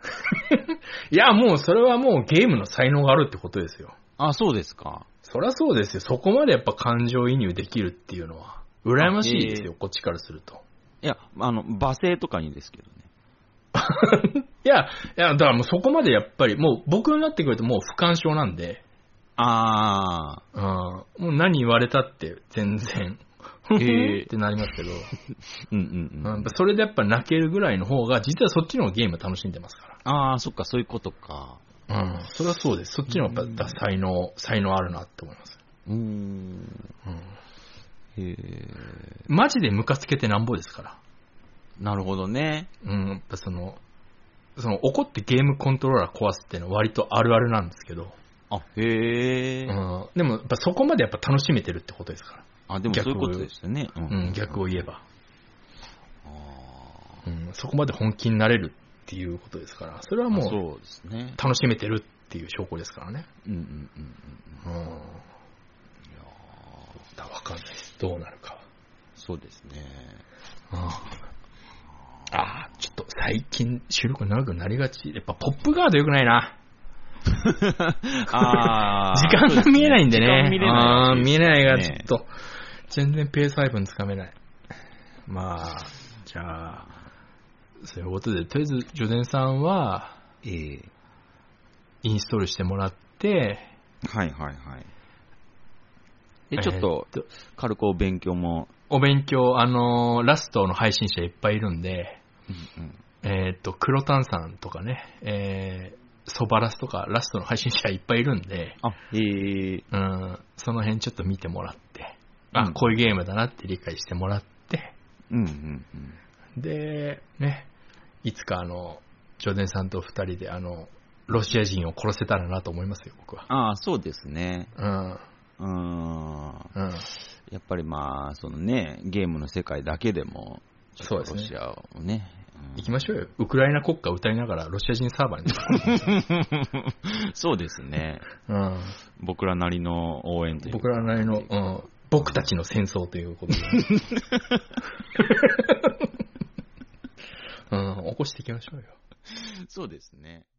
[LAUGHS] いや、もうそれはもうゲームの才能があるってことですよ。あ、そうですか。そりゃそうですよ。そこまでやっぱ感情移入できるっていうのは、羨ましいですよ、こっちからすると。いや、あの、罵声とかにですけどね。[LAUGHS] いや、いや、だからもうそこまでやっぱり、もう僕になってくるともう不干渉なんで、あうん、もう何言われたって全然、へーってなりますけど、ー。[LAUGHS] うんうんうん。うんそれでやっぱ泣けるぐらいの方が、実はそっちの方がゲーム楽しんでますかああ、そっか、そういうことか。ら。うん。それはそうです。そっちの方がやっぱ才能、才能あるなって思います。うーん。うん。マジでムカつけてなんぼですから。なるほどね。うん、やっぱその、その怒ってゲームコントローラー壊すっていうのは割とあるあるなんですけど、あ、へえ。うん、でもやっぱそこまでやっぱ楽しめてるってことですから。あ、でもそういうことですよね。うん、逆を言えば。あうん、そこまで本気になれるっていうことですから、それはーもうそうですね。楽しめてるっていう証拠ですからね。うんうんうんうん。うん。いやわかんないです。どうなるかは。そうですね。ああ、ちょっと最近収録長くなりがち。やっぱポップガード良くないな。[LAUGHS] ああ。[LAUGHS] 時間が見えないんでね。時間見れない。あー見えないが、ちょねっと、全然ペース配分つかめない。まあ、じゃあ、そういうことで、とりあえず、ジョデンさんは、ええインストールしてもらって、はいはいはい。で、ちょっと、えー軽くお勉強も、お勉強、あのーラストの配信者いっぱいいるんで、うんうん。えっ、と、黒炭さんとかね、えー、ソバラスとかラストの配信者いっぱいいるんで、あ、へえうん、その辺ちょっと見てもらって、あ、うん。こういうゲームだなって理解してもらって、うんうんうん。で、ね、いつかあの、ジョデンさんと二人であの、ロシア人を殺せたらなと思いますよ、僕は。ああ、そうですね。うん、うーん。うん。やっぱりまあ、そのね、ゲームの世界だけでも、そうですねロシアをね。行きましょうよ。ウクライナ国歌歌いながらロシア人サーバーに。う [LAUGHS] んそうですね。うん。僕らなりの応援というか僕らなりの、うん、僕たちの戦争ということで。[LAUGHS] うん、起こしていきましょうよ。そうですね。「